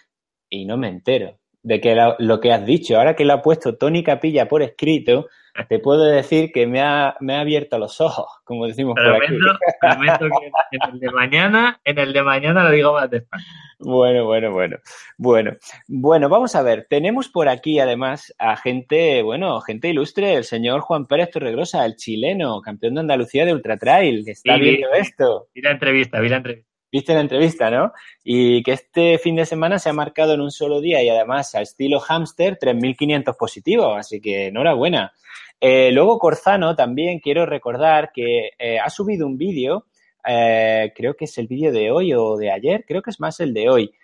y no me entero de que lo que has dicho. Ahora que lo ha puesto Tony Capilla por escrito, te puedo decir que me ha, me ha abierto los ojos, como decimos por aquí. Prometo que en el de mañana, en el de mañana lo digo más despacio. Bueno, bueno, bueno. Bueno, bueno, vamos a ver. Tenemos por aquí además a gente, bueno, gente ilustre, el señor Juan Pérez Torregrosa, el chileno, campeón de Andalucía de Ultra Trail. Está viendo esto. Vi la entrevista, vi la entrevista. Viste la entrevista, ¿no? Y que este fin de semana se ha marcado en un solo día y además a estilo hámster 3.500 positivos, así que enhorabuena. Eh, luego Corzano también quiero recordar que eh, ha subido un vídeo, eh, creo que es el vídeo de hoy o de ayer, creo que es más el de hoy,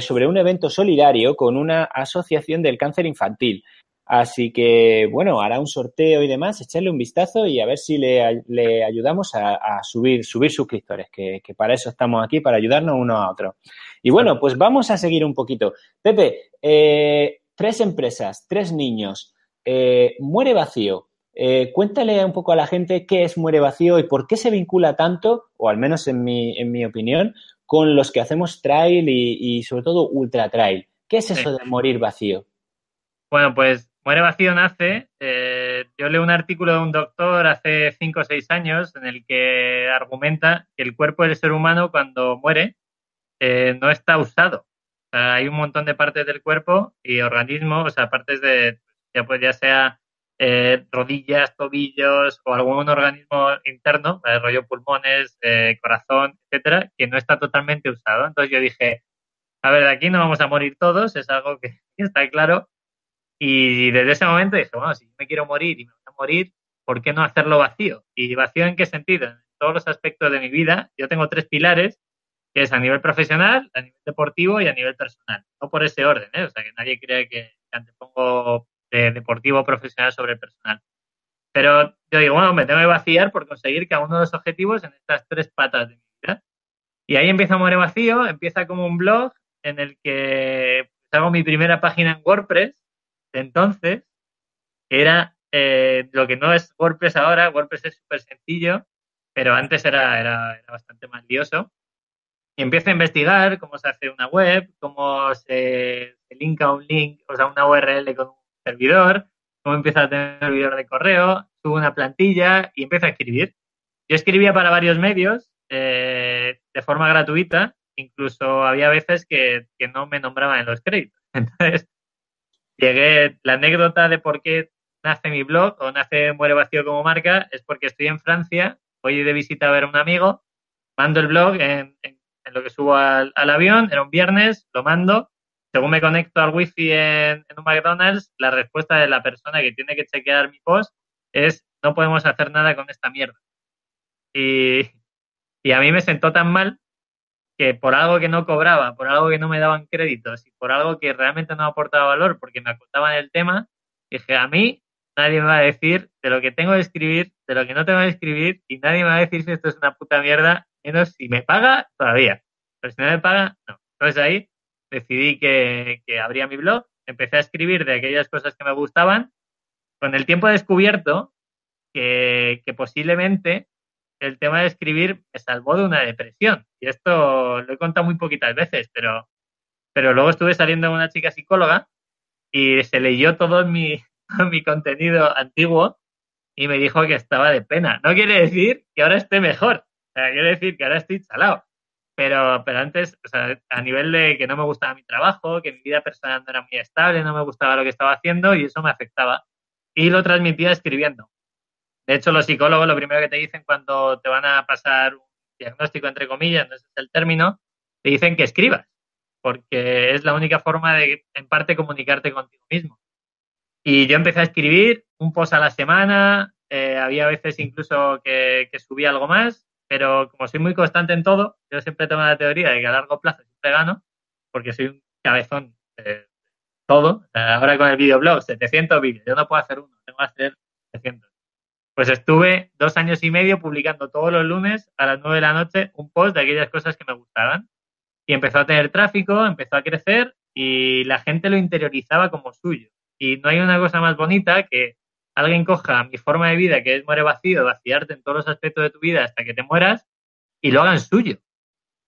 sobre un evento solidario con una asociación del cáncer infantil. Así que, bueno, hará un sorteo y demás, echarle un vistazo y a ver si le, le ayudamos a, a, subir, subir suscriptores, que, que, para eso estamos aquí, para ayudarnos uno a otro. Y bueno, pues vamos a seguir un poquito. Pepe, eh, tres empresas, tres niños, eh, muere vacío. Eh, cuéntale un poco a la gente qué es muere vacío y por qué se vincula tanto, o al menos en mi, en mi opinión, con los que hacemos trail y, y sobre todo ultra trail. ¿Qué es eso de morir vacío? Bueno, pues Muere vacío nace. Eh, yo leo un artículo de un doctor hace 5 o 6 años en el que argumenta que el cuerpo del ser humano cuando muere eh, no está usado. Hay un montón de partes del cuerpo y organismos, o sea, partes de, ya, pues, ya sea eh, rodillas, tobillos o algún organismo interno, rollo pulmones, corazón, etcétera, que no está totalmente usado. Entonces yo dije, a ver, aquí no vamos a morir todos, es algo que está claro, y desde ese momento dije, bueno, si me quiero morir y me voy a morir, ¿por qué no hacerlo vacío? ¿Y vacío en qué sentido? En todos los aspectos de mi vida, yo tengo tres pilares, que es a nivel profesional, a nivel deportivo y a nivel personal. No por ese orden, ¿eh? O sea, que nadie cree que antepongo de deportivo o profesional sobre personal. Pero yo digo, bueno, me tengo que vaciar por conseguir cada uno de los objetivos en estas tres patas de mi vida. Y ahí empieza a morir vacío, empieza como un blog en el que hago mi primera página en WordPress, entonces era eh, lo que no es WordPress ahora. WordPress es súper sencillo, pero antes era, era, bastante más lioso. Y empiezo a investigar cómo se hace una web, cómo se, se linka un link, o sea, una URL con un servidor, cómo empieza a tener un servidor de correo, subo una plantilla y empiezo a escribir. Yo escribía para varios medios eh, de forma gratuita, incluso había veces que, que no me nombraban en los créditos. Entonces, llegué, la anécdota de por qué nace mi blog o nace Muere Vacío como marca es porque estoy en Francia, voy de visita a ver a un amigo, mando el blog en, lo que subo al, avión, era un viernes, lo mando, según me conecto al wifi en, en un McDonald's, la respuesta de la persona que tiene que chequear mi post es no podemos hacer nada con esta mierda. Y, y a mí me sentó tan mal que por algo que no cobraba, por algo que no me daban créditos y por algo que realmente no aportaba valor porque me acotaban el tema, dije, a mí nadie me va a decir de lo que tengo que escribir, de lo que no tengo que escribir y nadie me va a decir si esto es una puta mierda, menos si me paga todavía. Pero si no me paga, no. Entonces ahí decidí que, que abría mi blog, empecé a escribir de aquellas cosas que me gustaban. Con el tiempo he descubierto que, que posiblemente el tema de escribir me salvó de una depresión. Y esto lo he contado muy poquitas veces, pero, pero luego estuve saliendo con una chica psicóloga y se leyó todo mi, mi contenido antiguo y me dijo que estaba de pena. No quiere decir que ahora esté mejor, quiere decir que ahora estoy chalado. Pero, pero antes, a nivel de que no me gustaba mi trabajo, que mi vida personal no era muy estable, no me gustaba lo que estaba haciendo y eso me afectaba. Y lo transmitía escribiendo. De hecho, los psicólogos lo primero que te dicen cuando te van a pasar un diagnóstico, entre comillas, no es el término, te dicen que escribas, porque es la única forma de, en parte, comunicarte contigo mismo. Y yo empecé a escribir un post a la semana, eh, había veces incluso que, subía algo más, pero como soy muy constante en todo, yo siempre tengo la teoría de que a largo plazo siempre gano, porque soy un cabezón de todo. ahora con el videoblog, 700 vídeos, yo no puedo hacer uno, tengo que hacer 700. Pues estuve dos años y medio publicando todos los lunes a las nueve de la noche un post de aquellas cosas que me gustaban. Y empezó a tener tráfico, empezó a crecer y la gente lo interiorizaba como suyo. Y no hay una cosa más bonita que alguien coja mi forma de vida, que es muere vacío, vaciarte en todos los aspectos de tu vida hasta que te mueras, y lo hagan suyo.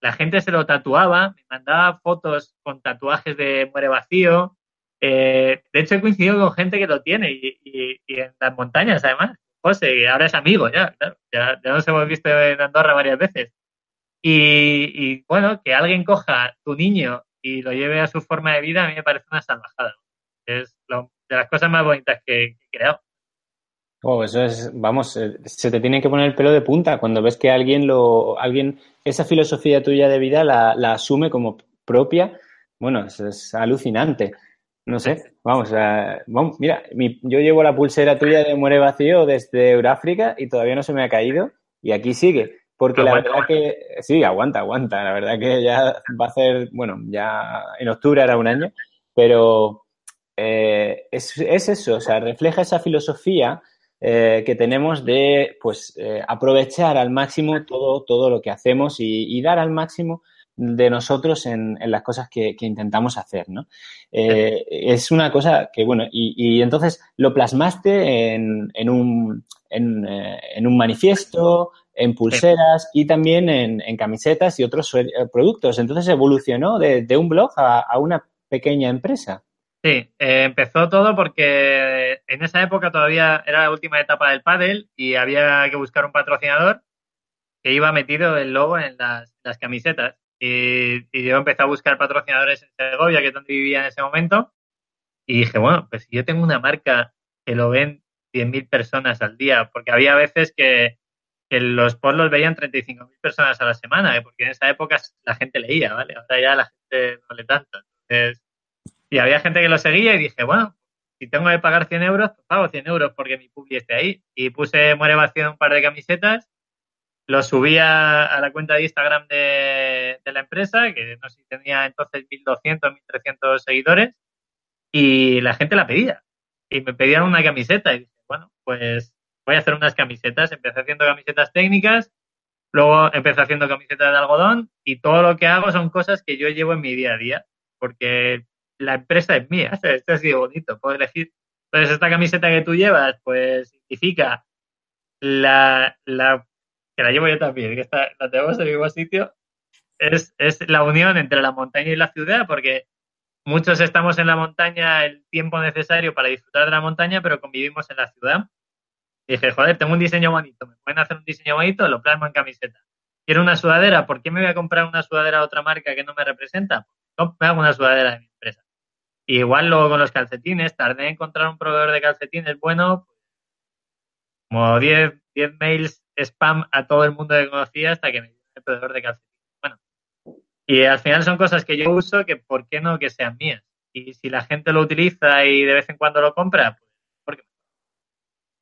La gente se lo tatuaba, me mandaba fotos con tatuajes de muere vacío, Eh, de hecho, he coincidido con gente que lo tiene y, en las montañas, además. José, ahora es amigo, ya, claro, ya, nos hemos visto en Andorra varias veces. Y, bueno, que alguien coja tu niño y lo lleve a su forma de vida, a mí me parece una salvajada. Es de las cosas más bonitas que, he creado. Oh, eso es, vamos, eh, se te tiene que poner el pelo de punta cuando ves que alguien lo, alguien, esa filosofía tuya de vida la, asume como propia. Bueno, es alucinante. No sé, vamos, vamos mira, yo llevo la pulsera tuya de Muere Vacío desde Euráfrica y todavía no se me ha caído y aquí sigue. Porque la verdad que, sí, aguanta, aguanta. La verdad que ya va a ser, bueno, ya en octubre era un año, pero eh, es, eso, o sea, refleja esa filosofía eh, que tenemos de, pues, eh, aprovechar al máximo todo, todo lo que hacemos y dar al máximo de nosotros en, las cosas que, intentamos hacer, ¿no? Eh, es una cosa que, bueno, y, entonces lo plasmaste en, en, un, eh, en, un manifiesto, en pulseras y también en, camisetas y otros eh, productos. Entonces evolucionó de, un blog a, una pequeña empresa. Sí, empezó todo porque en esa época todavía era la última etapa del pádel y había que buscar un patrocinador que iba metido el logo en las camisetas. Y, yo empecé a buscar patrocinadores en Segovia, que es donde vivía en ese momento. Y dije, bueno, pues si yo tengo una marca que lo ven 100.000 personas al día, porque había veces que, los posts los veían 35.000 personas a la semana, ¿eh? porque en esa época la gente leía, ¿vale? Ahora ya la gente no lee tanto. Entonces, y había gente que lo seguía y dije, bueno, si tengo que pagar 100 euros, pues pago 100 euros porque mi publi esté ahí. Y puse Muere Vacío un par de camisetas lo subí a, la cuenta de Instagram de, la empresa, que no sé si tenía entonces 1.200, 1.300 seguidores, y la gente la pedía. Y me pedían una camiseta y dije, bueno, pues voy a hacer unas camisetas. Empecé haciendo camisetas técnicas, luego empecé haciendo camisetas de algodón y todo lo que hago son cosas que yo llevo en mi día a día, porque la empresa es mía. Esto ha sido bonito, puedo elegir. Entonces, esta camiseta que tú llevas, pues significa la, la que la llevo yo también, que está, la tenemos en el mismo sitio, es, es la unión entre la montaña y la ciudad, porque muchos estamos en la montaña el tiempo necesario para disfrutar de la montaña, pero convivimos en la ciudad. Y dije, joder, tengo un diseño bonito, me pueden hacer un diseño bonito, lo plasmo en camiseta. Quiero una sudadera, ¿por qué me voy a comprar una sudadera a otra marca que no me representa? Me hago una sudadera de mi empresa. igual luego con los calcetines, tardé en encontrar un proveedor de calcetines bueno, como 10 mails spam a todo el mundo que conocía hasta que me dio el proveedor de calcetines. Bueno, y al final son cosas que yo uso que por qué no que sean mías. Y si la gente lo utiliza y de vez en cuando lo compra, pues ¿por qué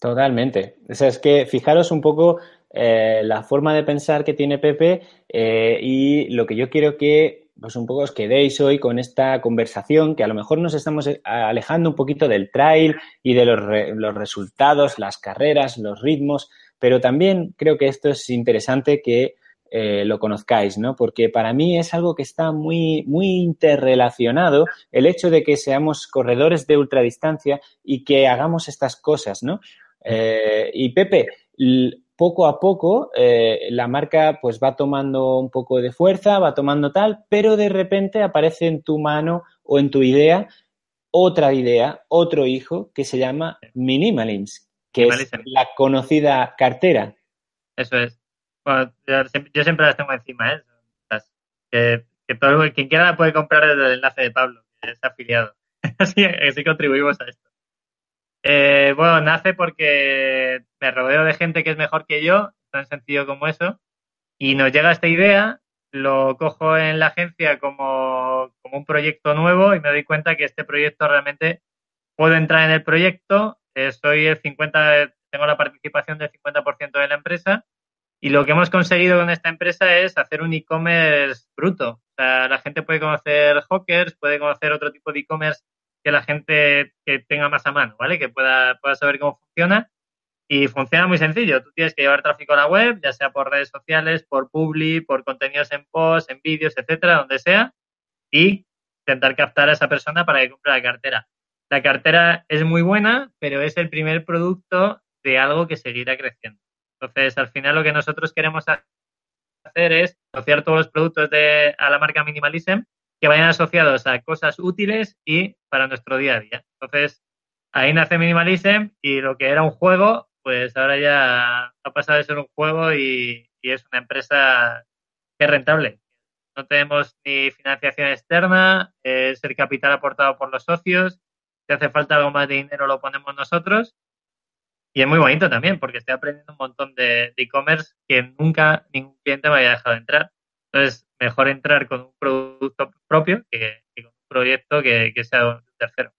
Totalmente. O sea, es que fijaros un poco eh, la forma de pensar que tiene Pepe eh, y lo que yo quiero que pues un poco os quedéis hoy con esta conversación que a lo mejor nos estamos eh, alejando un poquito del trail y de los, los resultados, las carreras, los ritmos, pero también creo que esto es interesante que eh, lo conozcáis, ¿no? Porque para mí es algo que está muy, muy interrelacionado el hecho de que seamos corredores de ultradistancia y que hagamos estas cosas, ¿no? Eh, y Pepe, poco a poco eh, la marca pues va tomando un poco de fuerza, va tomando tal, pero de repente aparece en tu mano o en tu idea otra idea, otro hijo que se llama Minimalims, que es la conocida cartera. Eso es. yo, siempre las tengo encima, ¿eh? Que, todo, quien quiera la puede comprar desde el enlace de Pablo, que es afiliado. así, así contribuimos a esto. Eh, bueno, nace porque me rodeo de gente que es mejor que yo, tan sencillo como eso, y nos llega esta idea, lo cojo en la agencia como, un proyecto nuevo y me doy cuenta que este proyecto realmente puedo entrar en el proyecto, soy el 50, tengo la participación del 50% de la empresa y lo que hemos conseguido con esta empresa es hacer un e-commerce bruto. O sea, la gente puede conocer Hawkers, puede conocer otro tipo de e-commerce que la gente que tenga más a mano, ¿vale? Que pueda, pueda saber cómo funciona. Y funciona muy sencillo. Tú tienes que llevar tráfico a la web, ya sea por redes sociales, por publi, por contenidos en post, en vídeos, etcétera, donde sea, y intentar captar a esa persona para que compre la cartera. La cartera es muy buena, pero es el primer producto de algo que seguirá creciendo. Entonces, al final lo que nosotros queremos hacer es asociar todos los productos de, a la marca Minimalism que vayan asociados a cosas útiles y para nuestro día a día. Entonces, ahí nace Minimalism y lo que era un juego, pues ahora ya ha pasado de ser un juego y, es una empresa que es rentable. No tenemos ni financiación externa, es el capital aportado por los socios. Si hace falta algo más de dinero, lo ponemos nosotros. Y es muy bonito también, porque estoy aprendiendo un montón de e-commerce que nunca ningún cliente me haya dejado entrar. Entonces, mejor entrar con un producto propio que, con un proyecto que, sea un tercero.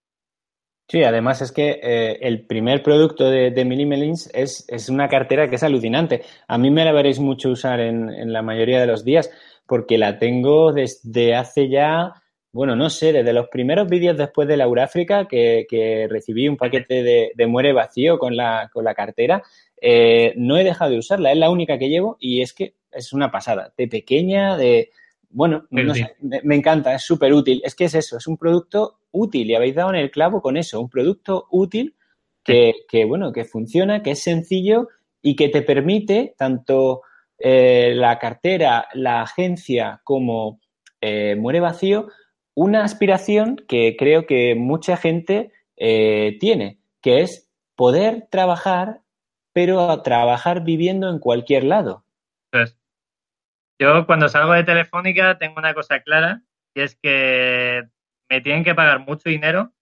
Sí, además es que eh, el primer producto de, de es, es, una cartera que es alucinante. A mí me la veréis mucho usar en, la mayoría de los días porque la tengo desde hace ya, bueno, no sé, desde los primeros vídeos después de la Uráfrica que, que recibí un paquete de, de, muere vacío con la, con la cartera. Eh, no he dejado de usarla, es la única que llevo y es que es una pasada, de pequeña, de... Bueno, me, encanta, es súper útil. Es que es eso, es un producto útil y habéis dado en el clavo con eso, un producto útil que, bueno, que funciona, que es sencillo y que te permite tanto eh, la cartera, la agencia como eh, Muere Vacío, una aspiración que creo que mucha gente eh, tiene, que es poder trabajar, pero trabajar viviendo en cualquier lado. Pues, yo cuando salgo de Telefónica tengo una cosa clara y es que me tienen que pagar mucho dinero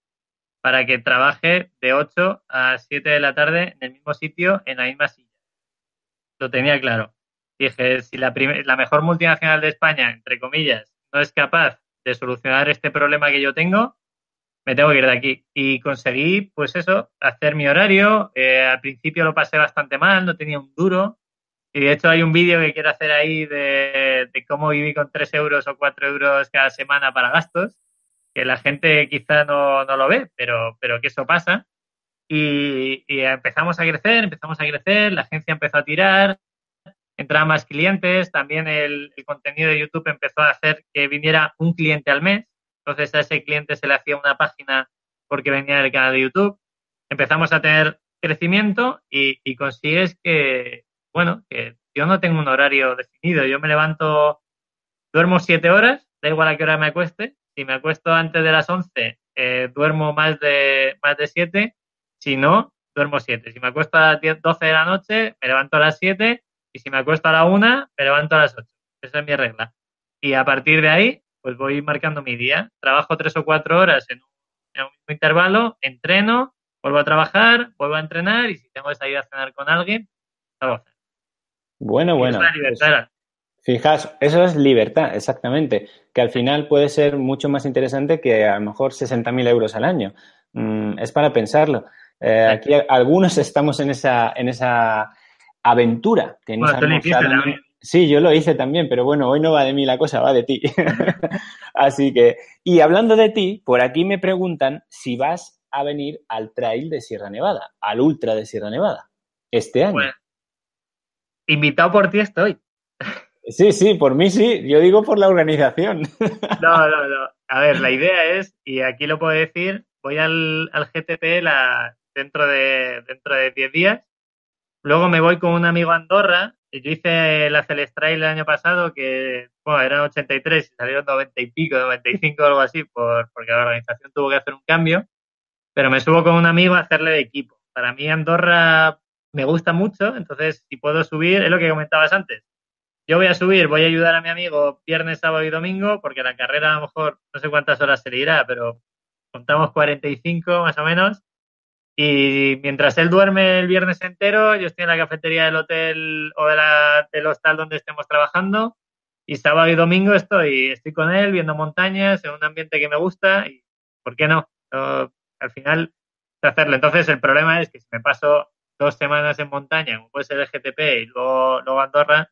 para que trabaje de 8 a 7 de la tarde en el mismo sitio, en la misma silla. Lo tenía claro. Dije, si la, la mejor multinacional de España, entre comillas, no es capaz de solucionar este problema que yo tengo, me tengo que ir de aquí. Y conseguí, pues eso, hacer mi horario. Eh, al principio lo pasé bastante mal, no tenía un duro, y de hecho hay un vídeo que quiero hacer ahí de, cómo viví con 3 euros o 4 euros cada semana para gastos, que la gente quizá no, lo ve, pero, pero que eso pasa. Y, empezamos a crecer, empezamos a crecer, la agencia empezó a tirar, entraban más clientes, también el, contenido de YouTube empezó a hacer que viniera un cliente al mes, entonces a ese cliente se le hacía una página porque venía del canal de YouTube. Empezamos a tener crecimiento y, consigues que, bueno, que yo no tengo un horario definido. Yo me levanto, duermo siete horas, da igual a qué hora me acueste. Si me acuesto antes de las once, eh, duermo más de, más de siete. Si no, duermo siete. Si me acuesto a las 10, 12 de la noche, me levanto a las siete. Y si me acuesto a la una, me levanto a las ocho. Esa es mi regla. Y a partir de ahí, pues voy marcando mi día. Trabajo tres o cuatro horas en un, en un mismo intervalo, entreno, vuelvo a trabajar, vuelvo a entrenar y si tengo que salir a cenar con alguien, salgo a cenar. Bueno, bueno. Fijas, eso es libertad, exactamente. Que al final puede ser mucho más interesante que a lo mejor 60.000 euros al año. Mm, es para pensarlo. Eh, aquí algunos estamos en esa, en esa aventura. Que Sí, yo lo hice también, pero bueno, hoy no va de mí la cosa, va de ti. Así que, y hablando de ti, por aquí me preguntan si vas a venir al trail de Sierra Nevada, al ultra de Sierra Nevada, este año. Invitado por ti estoy. Sí, sí, por mí sí. Yo digo por la organización. No, no, no. A ver, la idea es, y aquí lo puedo decir, voy al, al GTP la, dentro de dentro de 10 días. Luego me voy con un amigo Andorra. Yo hice la Celestrail el año pasado, que bueno, eran 83 y salieron 90 y pico, 95 o algo así, por, porque la organización tuvo que hacer un cambio. Pero me subo con un amigo a hacerle de equipo. Para mí Andorra me gusta mucho, entonces si puedo subir, es lo que comentabas antes. Yo voy a subir, voy a ayudar a mi amigo viernes, sábado y domingo, porque la carrera a lo mejor no sé cuántas horas se le irá, pero contamos 45 más o menos. Y mientras él duerme el viernes entero, yo estoy en la cafetería del hotel o de la, del hostal donde estemos trabajando. Y sábado y domingo estoy, estoy con él viendo montañas en un ambiente que me gusta. Y ¿por qué no? al final, hacerlo. Entonces, el problema es que si me paso dos semanas en montaña, como puede ser el GTP y luego, luego Andorra,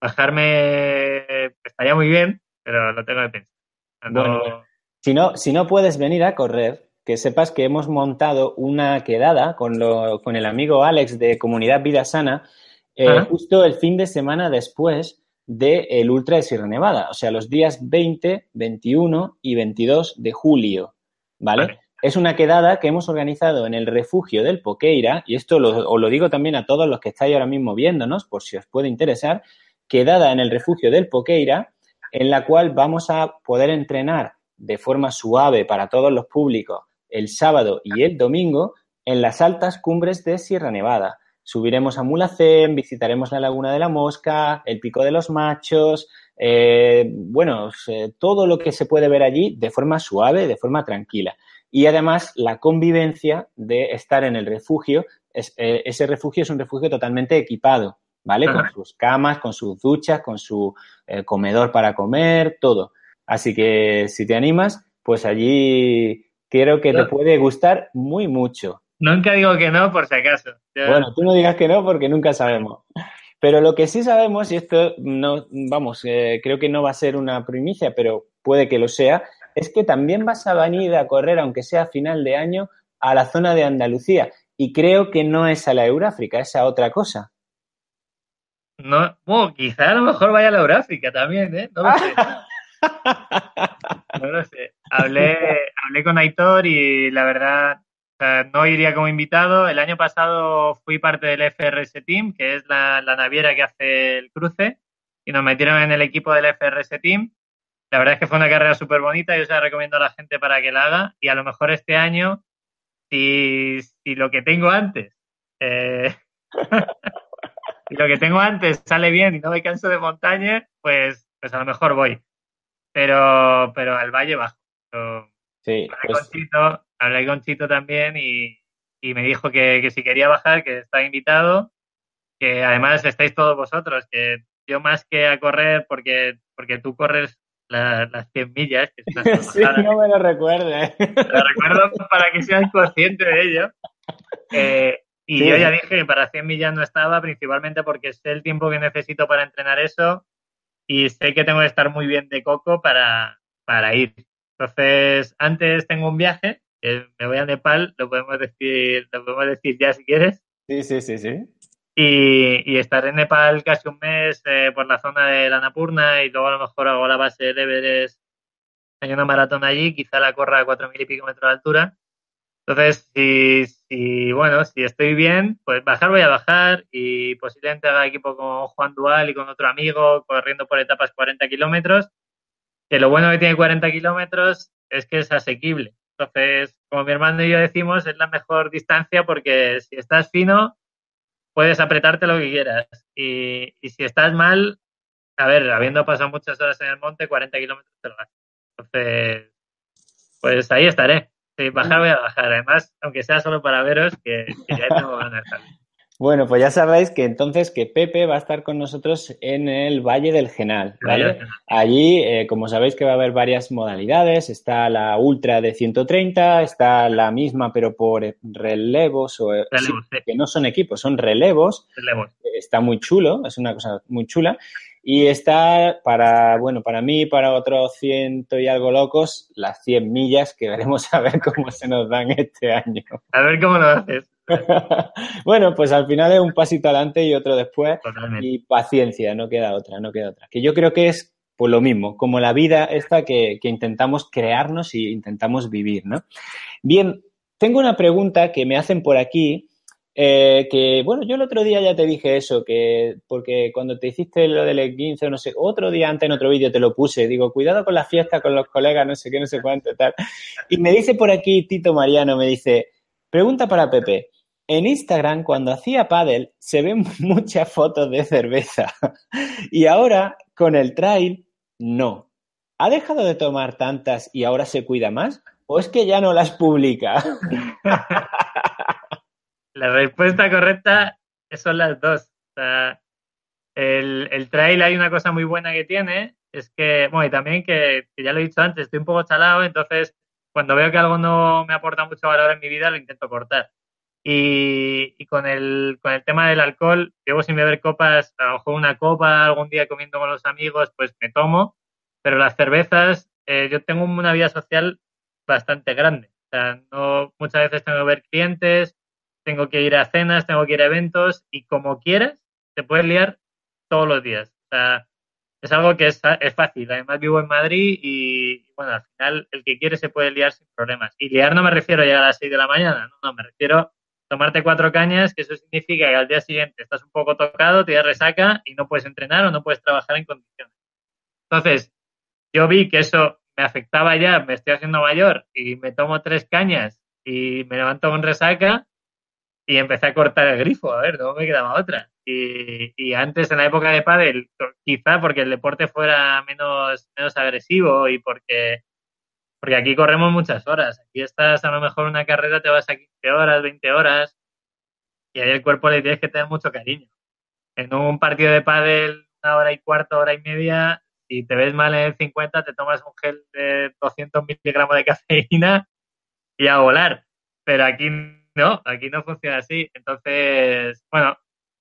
bajarme estaría muy bien, pero lo tengo que pensar. si, no, si no puedes venir a correr, que sepas que hemos montado una quedada con, lo, con el amigo Alex de Comunidad Vida Sana, eh, justo el fin de semana después del el Ultra de Sierra Nevada, o sea, los días 20, 21 y 22 de julio, ¿vale? Es una quedada que hemos organizado en el refugio del Poqueira, y esto lo, os lo digo también a todos los que estáis ahora mismo viéndonos, por si os puede interesar, quedada en el refugio del Poqueira, en la cual vamos a poder entrenar de forma suave para todos los públicos el sábado y el domingo en las altas cumbres de Sierra Nevada. Subiremos a Mulacén, visitaremos la Laguna de la Mosca, el Pico de los Machos, eh, bueno, eh, todo lo que se puede ver allí de forma suave, de forma tranquila. Y además la convivencia de estar en el refugio, eh, ese refugio es un refugio totalmente equipado, ¿vale? Con sus camas, con sus duchas, con su comedor para comer, todo. Así que si te animas, pues allí creo que te puede gustar muy mucho. Nunca digo que no, por si acaso. Bueno, tú no digas que no porque nunca sabemos. Pero lo que sí sabemos, y esto no, vamos, eh, creo que no va a ser una primicia, pero puede que lo sea, es que también vas a venir a correr, aunque sea a final de año, a la zona de Andalucía. Y creo que no es a la Euráfrica, es a otra cosa. No, bueno, quizá a lo mejor vaya a la Euráfrica también, ¿eh? No lo sé. No lo sé. Hablé, con Aitor y la verdad no iría como invitado. El año pasado fui parte del FRS Team, que es la, naviera que hace el cruce, y nos metieron en el equipo del FRS Team. La verdad es que fue una carrera súper bonita, yo se la recomiendo a la gente para que la haga, y a lo mejor este año, si, lo que tengo antes, eh, si lo que tengo antes sale bien y no me canso de montaña, pues, pues a lo mejor voy. Pero, pero al valle bajo. Sí, pues hablé con Chito también y, me dijo que, si quería bajar, que está invitado, que además estáis todos vosotros, que yo más que a correr, porque, porque tú corres las 100 millas, que sí, no me lo recuerdes. Lo recuerdo para que seas consciente de ello. Eh, y yo ya dije que para 100 millas no estaba, principalmente porque sé el tiempo que necesito para entrenar eso y sé que tengo que estar muy bien de coco para, para ir. Entonces, antes tengo un viaje me voy a Nepal, lo podemos decir, lo podemos decir ya si quieres. Sí, sí, sí, sí. Y, y estar en Nepal casi un mes eh, por la zona de la Napurna y luego a lo mejor hago la base de Everest. Hay una maratón allí, quizá la corra a cuatro mil y pico metros de altura. Entonces, si, si, bueno, si estoy bien, pues bajar voy a bajar y posiblemente haga equipo con Juan Dual y con otro amigo corriendo por etapas 40 kilómetros. Que lo bueno que tiene 40 kilómetros es que es asequible. Entonces, como mi hermano y yo decimos, es la mejor distancia porque si estás fino, puedes apretarte lo que quieras. Y, si estás mal, a ver, habiendo pasado muchas horas en el monte, 40 kilómetros te lo vas. Entonces, pues ahí estaré. Bajar, voy a bajar. Además, aunque sea solo para veros, que, ya tengo ganas de bueno, pues ya sabéis que entonces que Pepe va a estar con nosotros en el Valle del Genal, ¿vale? Allí, eh, como sabéis que va a haber varias modalidades, está la Ultra de 130, está la misma pero por relevos, o, eh, que no son equipos, son relevos. relevos. Está muy chulo, es una cosa muy chula. Y está para, bueno, para mí, para otros ciento y algo locos, las 100 millas que veremos a ver cómo se nos dan este año. A ver cómo lo haces. bueno, pues al final es un pasito adelante y otro después. Y paciencia, no queda otra, no queda otra. Que yo creo que es pues lo mismo, como la vida esta que, intentamos crearnos y intentamos vivir, ¿no? Bien, tengo una pregunta que me hacen por aquí. Eh, que bueno, yo el otro día ya te dije eso, que porque cuando te hiciste lo del 15 o no sé, otro día antes en otro vídeo te lo puse, digo, cuidado con la fiesta, con los colegas, no sé qué, no sé cuánto, tal. Y me dice por aquí Tito Mariano, me dice, pregunta para Pepe, en Instagram, cuando hacía pádel, se ven muchas fotos de cerveza. y ahora, con el trail, no. ¿Ha dejado de tomar tantas y ahora se cuida más? ¿O es que ya no las publica? La respuesta correcta son las dos. el, el, trail hay una cosa muy buena que tiene, es que, bueno, y también que, que, ya lo he dicho antes, estoy un poco chalado, entonces cuando veo que algo no me aporta mucho valor en mi vida, lo intento cortar. Y, con, el, con el tema del alcohol, llevo sin beber copas, a lo mejor una copa algún día comiendo con los amigos, pues me tomo, pero las cervezas, eh, yo tengo una vida social bastante grande. O sea, no, muchas veces tengo que ver clientes, tengo que ir a cenas, tengo que ir a eventos y como quieras, te puedes liar todos los días. Es algo que es, es fácil. Además vivo en Madrid y, bueno, al final el que quiere se puede liar sin problemas. Y liar no me refiero a llegar a las 6 de la mañana, no, no, me refiero tomarte cuatro cañas, que eso significa que al día siguiente estás un poco tocado, te da resaca y no puedes entrenar o no puedes trabajar en condiciones. Entonces, yo vi que eso me afectaba ya, me estoy haciendo mayor y me tomo tres cañas y me levanto con resaca y empecé a cortar el grifo, a ver, no me quedaba otra. Y, antes, en la época de pádel, quizá porque el deporte fuera menos, menos agresivo y porque, porque aquí corremos muchas horas. Aquí estás a lo mejor una carrera, te vas a 15 horas, 20 horas y ahí el cuerpo le tienes que tener mucho cariño. En un partido de pádel, una hora y cuarto, hora y media, si te ves mal en el 50, te tomas un gel de 200 miligramos de cafeína y a volar. Pero aquí no, aquí no funciona así. Entonces, bueno,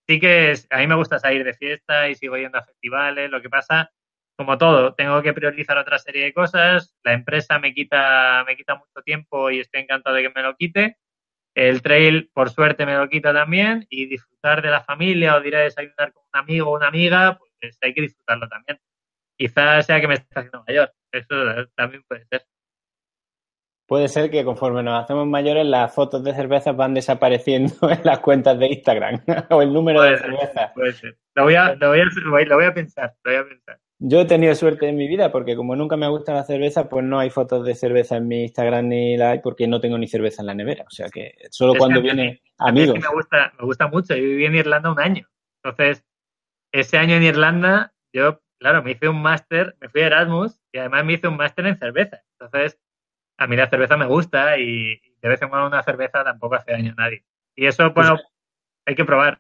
sí que a mí me gusta salir de fiesta y sigo yendo a festivales. Lo que pasa, como todo, tengo que priorizar otra serie de cosas. La empresa me quita, me quita mucho tiempo y estoy encantado de que me lo quite. El trail, por suerte, me lo quita también. Y disfrutar de la familia o de ir a desayunar con un amigo o una amiga, pues hay que disfrutarlo también. Quizás sea que me está haciendo mayor. Eso también puede ser puede ser que conforme nos hacemos mayores las fotos de cervezas van desapareciendo en las cuentas de Instagram o el número de cervezas. Puede ser. Lo voy, a, lo, voy a, lo voy a pensar, lo voy a pensar. Yo he tenido suerte en mi vida porque como nunca me gusta la cerveza, pues no hay fotos de cerveza en mi Instagram ni la hay porque no tengo ni cerveza en la nevera. O sea que solo cuando viene amigos. me gusta, me gusta mucho. Yo viví en Irlanda un año. Entonces, ese año en Irlanda, yo, claro, me hice un máster, me fui a Erasmus y además me hice un máster en cerveza. Entonces, a mí la cerveza me gusta y de vez en cuando una cerveza tampoco hace daño a nadie. Y eso, bueno, hay que probar.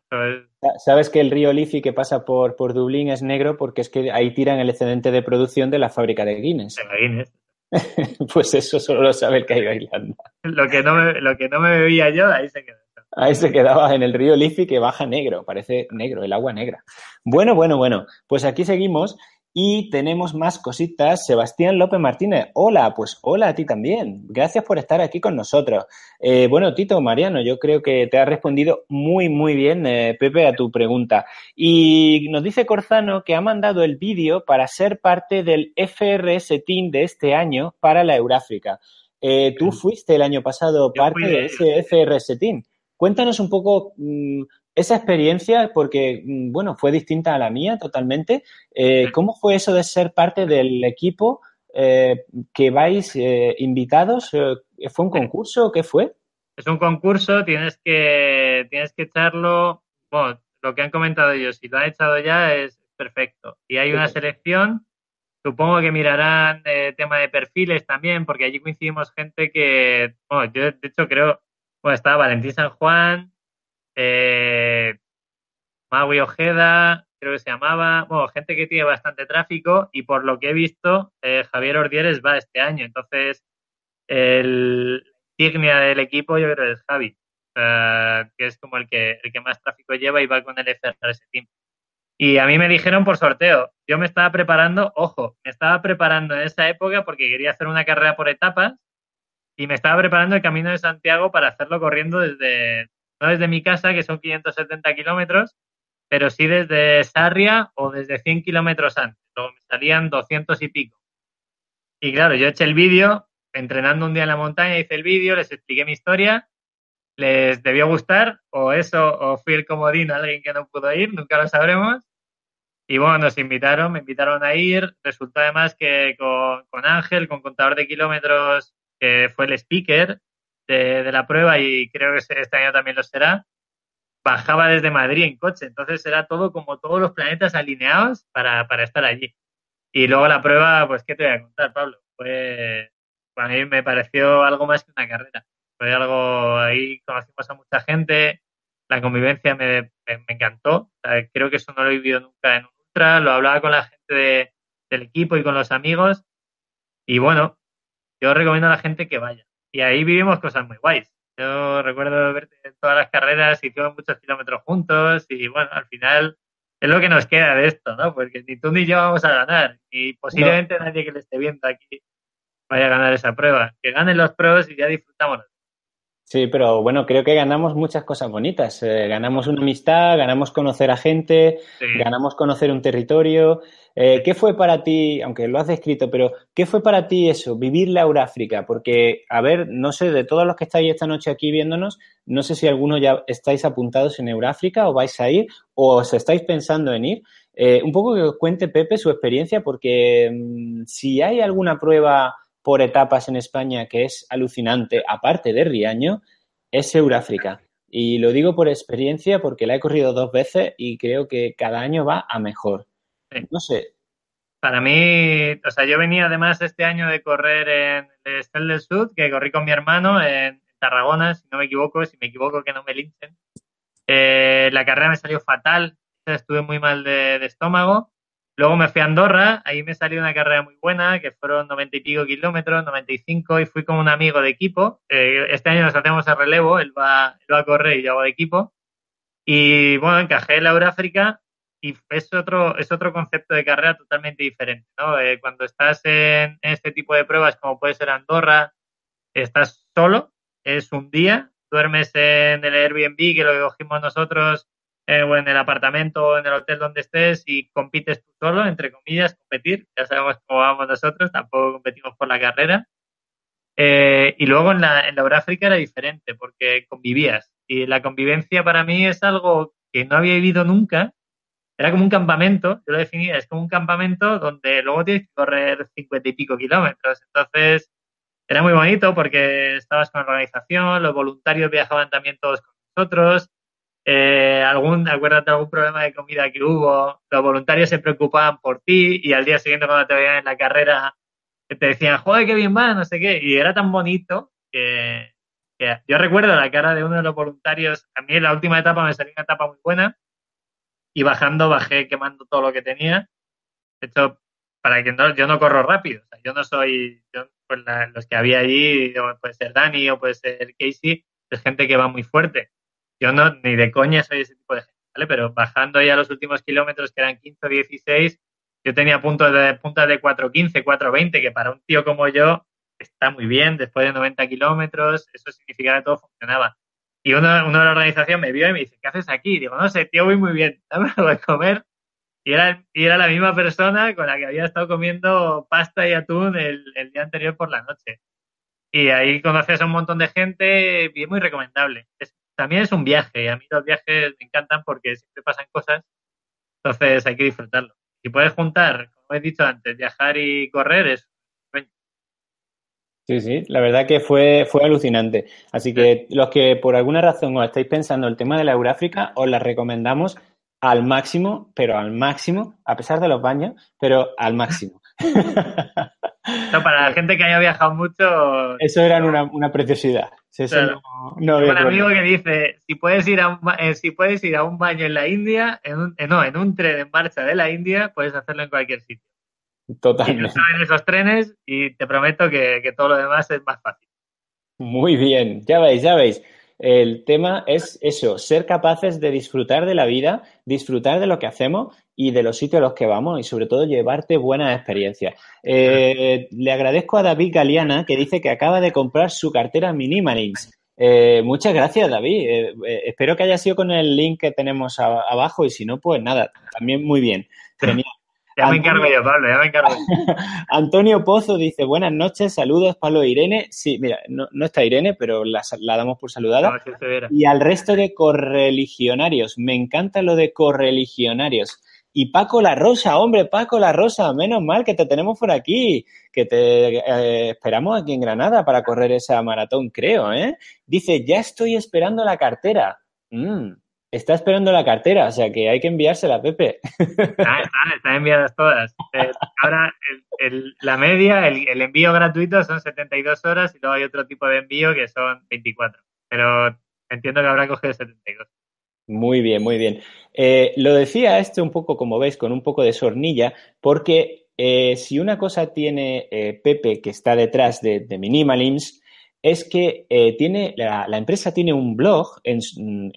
Sabes que el río Liffey que pasa por, por Dublín es negro porque es que ahí tiran el excedente de producción de la fábrica de Guinness. De Guinness. pues eso solo lo sabe el que ha ido a Irlanda. Lo que no me, lo que no me bebía yo, ahí se quedó. Ahí se quedaba en el río Liffey que baja negro, parece negro, el agua negra. Bueno, bueno, bueno, pues aquí seguimos y tenemos más cositas. Sebastián López Martínez. Hola, pues hola a ti también. Gracias por estar aquí con nosotros. Eh, bueno, Tito, Mariano, yo creo que te ha respondido muy, muy bien, eh, Pepe, a tu pregunta. Y nos dice Corzano que ha mandado el vídeo para ser parte del FRS Team de este año para la Euráfrica. Eh, tú fuiste el año pasado parte de ese FRS Team. Cuéntanos un poco mm, esa experiencia, porque, mm, bueno, fue distinta a la mía totalmente. Eh, ¿Cómo fue eso de ser parte del equipo eh, que vais eh, invitados? ¿Fue un concurso o qué fue? Es un concurso, tienes que, tienes que echarlo, bueno, lo que han comentado ellos, si lo han echado ya es perfecto. Y hay una selección, supongo que mirarán el tema de perfiles también, porque allí coincidimos gente que, bueno, yo de hecho creo, bueno, estaba Valentín San Juan, eh, Maui Ojeda, creo que se llamaba, bueno, gente que tiene bastante tráfico y por lo que he visto, eh, Javier Ordieres va este año, entonces el insignia del equipo yo creo que es Javi, que es como el que, el que más tráfico lleva y va con el FRS Team. Y a mí me dijeron por sorteo, yo me estaba preparando, ojo, me estaba preparando en esa época porque quería hacer una carrera por etapas y me estaba preparando el Camino de Santiago para hacerlo corriendo desde, no desde mi casa, que son 570 kilómetros, pero sí desde Sarria o desde 100 kilómetros antes. Luego me salían 200 y pico. Y claro, yo eché el vídeo, entrenando un día en la montaña, hice el vídeo, les expliqué mi historia, les debió gustar, o eso, o fui el comodín alguien que no pudo ir, nunca lo sabremos. Y bueno, nos invitaron, me invitaron a ir. Resultó además que con, con Ángel, con contador de kilómetros, que fue el speaker, de, la prueba y creo que este año también lo será, bajaba desde Madrid en coche. Entonces era todo como todos los planetas alineados para, para estar allí. Y luego la prueba, pues, ¿qué te voy a contar, Pablo? Fue, para mí me pareció algo más que una carrera. Fue algo, ahí conocimos a mucha gente, la convivencia me, me, encantó. creo que eso no lo he vivido nunca en un ultra, lo hablaba con la gente del equipo y con los amigos. Y bueno, yo recomiendo a la gente que vaya y ahí vivimos cosas muy guays. Yo recuerdo verte en todas las carreras, hicimos muchos kilómetros juntos y bueno, al final es lo que nos queda de esto, ¿no? Porque ni tú ni yo vamos a ganar y posiblemente nadie que le esté viendo aquí vaya a ganar esa prueba. Que ganen los pros y ya disfrutamos. Sí, pero bueno, creo que ganamos muchas cosas bonitas. Eh, ganamos una amistad, ganamos conocer a gente, ganamos conocer un territorio. Eh, ¿Qué fue para ti, aunque lo has descrito, pero qué fue para ti eso, vivir la Euráfrica? Porque, a ver, no sé, de todos los que estáis esta noche aquí viéndonos, no sé si algunos ya estáis apuntados en Euráfrica o vais a ir o os estáis pensando en ir. Eh, un poco que os cuente Pepe su experiencia, porque mm, si hay alguna prueba por etapas en España que es alucinante, aparte de Riaño, es Euráfrica. Y lo digo por experiencia porque la he corrido dos veces y creo que cada año va a mejor. No sé. Para mí, o sea, yo venía además este año de correr en el Estel del Sud, que corrí con mi hermano en Tarragona, si no me equivoco, si me equivoco que no me linchen. Eh, la carrera me salió fatal, estuve muy mal de estómago Luego me fui a Andorra, ahí me salió una carrera muy buena, que fueron noventa y pico kilómetros, 95, y fui con un amigo de equipo. Eh, este año nos hacemos el relevo, él va, a correr y yo hago de equipo. Y bueno, encajé en la Euráfrica y es otro, es otro concepto de carrera totalmente diferente. Eh, cuando estás en, este tipo de pruebas, como puede ser Andorra, estás solo, es un día, duermes en el Airbnb, que lo cogimos nosotros eh, o en el apartamento o en el hotel donde estés y compites tú solo, entre comillas, competir. Ya sabemos cómo vamos nosotros, tampoco competimos por la carrera. Eh, y luego en la, en la Euráfrica era diferente porque convivías. Y la convivencia para mí es algo que no había vivido nunca. Era como un campamento, yo lo definía, es como un campamento donde luego tienes que correr cincuenta y pico kilómetros. Entonces, era muy bonito porque estabas con la organización, los voluntarios viajaban también todos con nosotros, eh, algún, acuérdate algún problema de comida que hubo, los voluntarios se preocupaban por ti y al día siguiente cuando te veían en la carrera te decían, joder, qué bien va, no sé qué, y era tan bonito que, yo recuerdo la cara de uno de los voluntarios, a mí en la última etapa me salió una etapa muy buena y bajando bajé quemando todo lo que tenía. De hecho, para que no, yo no corro rápido, yo no soy, pues los que había allí, puede ser Dani o puede ser Casey, es gente que va muy fuerte yo no, ni de coña soy ese tipo de gente, ¿vale? Pero bajando ya los últimos kilómetros, que eran 15 o 16, yo tenía puntos de, puntas de 4.15, 4.20, que para un tío como yo está muy bien, después de 90 kilómetros, eso significaba que todo funcionaba. Y uno, de la organización me vio y me dice, ¿qué haces aquí? digo, no sé, tío, voy muy bien, dame algo de comer. Y era, y era la misma persona con la que había estado comiendo pasta y atún el, el día anterior por la noche. Y ahí conoces a un montón de gente y es muy recomendable. Es también es un viaje y a mí los viajes me encantan porque siempre pasan cosas, entonces hay que disfrutarlo. Si puedes juntar, como he dicho antes, viajar y correr es Sí, sí, la verdad que fue, fue alucinante. Así que los que por alguna razón os estáis pensando el tema de la Euráfrica, os la recomendamos al máximo, pero al máximo, a pesar de los baños, pero al máximo. No, para la gente que haya viajado mucho. Eso era una, una preciosidad. No, un amigo que dice: si puedes, ir a un, eh, si puedes ir a un baño en la India, en un, eh, no, en un tren en marcha de la India, puedes hacerlo en cualquier sitio. Totalmente. Y en esos trenes y te prometo que, que todo lo demás es más fácil. Muy bien, ya veis, ya veis. El tema es eso, ser capaces de disfrutar de la vida, disfrutar de lo que hacemos y de los sitios a los que vamos y sobre todo llevarte buenas experiencias. Eh, le agradezco a David Galeana que dice que acaba de comprar su cartera Minimalins. Eh, muchas gracias, David. Eh, espero que haya sido con el link que tenemos abajo y si no, pues nada, también muy bien. Genial. Ya me encargo yo, Pablo, ya me encargo. Antonio Pozo dice, buenas noches, saludos, Pablo e Irene. Sí, mira, no, está Irene, pero la, damos por saludada. y al resto de correligionarios, me encanta lo de correligionarios. Y Paco La Rosa, hombre, Paco La Rosa, menos mal que te tenemos por aquí, que te eh, esperamos aquí en Granada para correr esa maratón, creo, ¿eh? Dice, ya estoy esperando la cartera. Mm, está esperando la cartera, o sea que hay que enviársela, Pepe. Ah, están, enviadas todas. Eh, ahora, la media, el, envío gratuito son 72 horas y luego hay otro tipo de envío que son 24. Pero entiendo que habrá cogido 72. Muy bien, muy bien. Eh, lo decía esto un poco, como veis, con un poco de sornilla, porque eh, si una cosa tiene Pepe que está detrás de, Minimalims, es que eh, tiene, la, empresa tiene un blog en,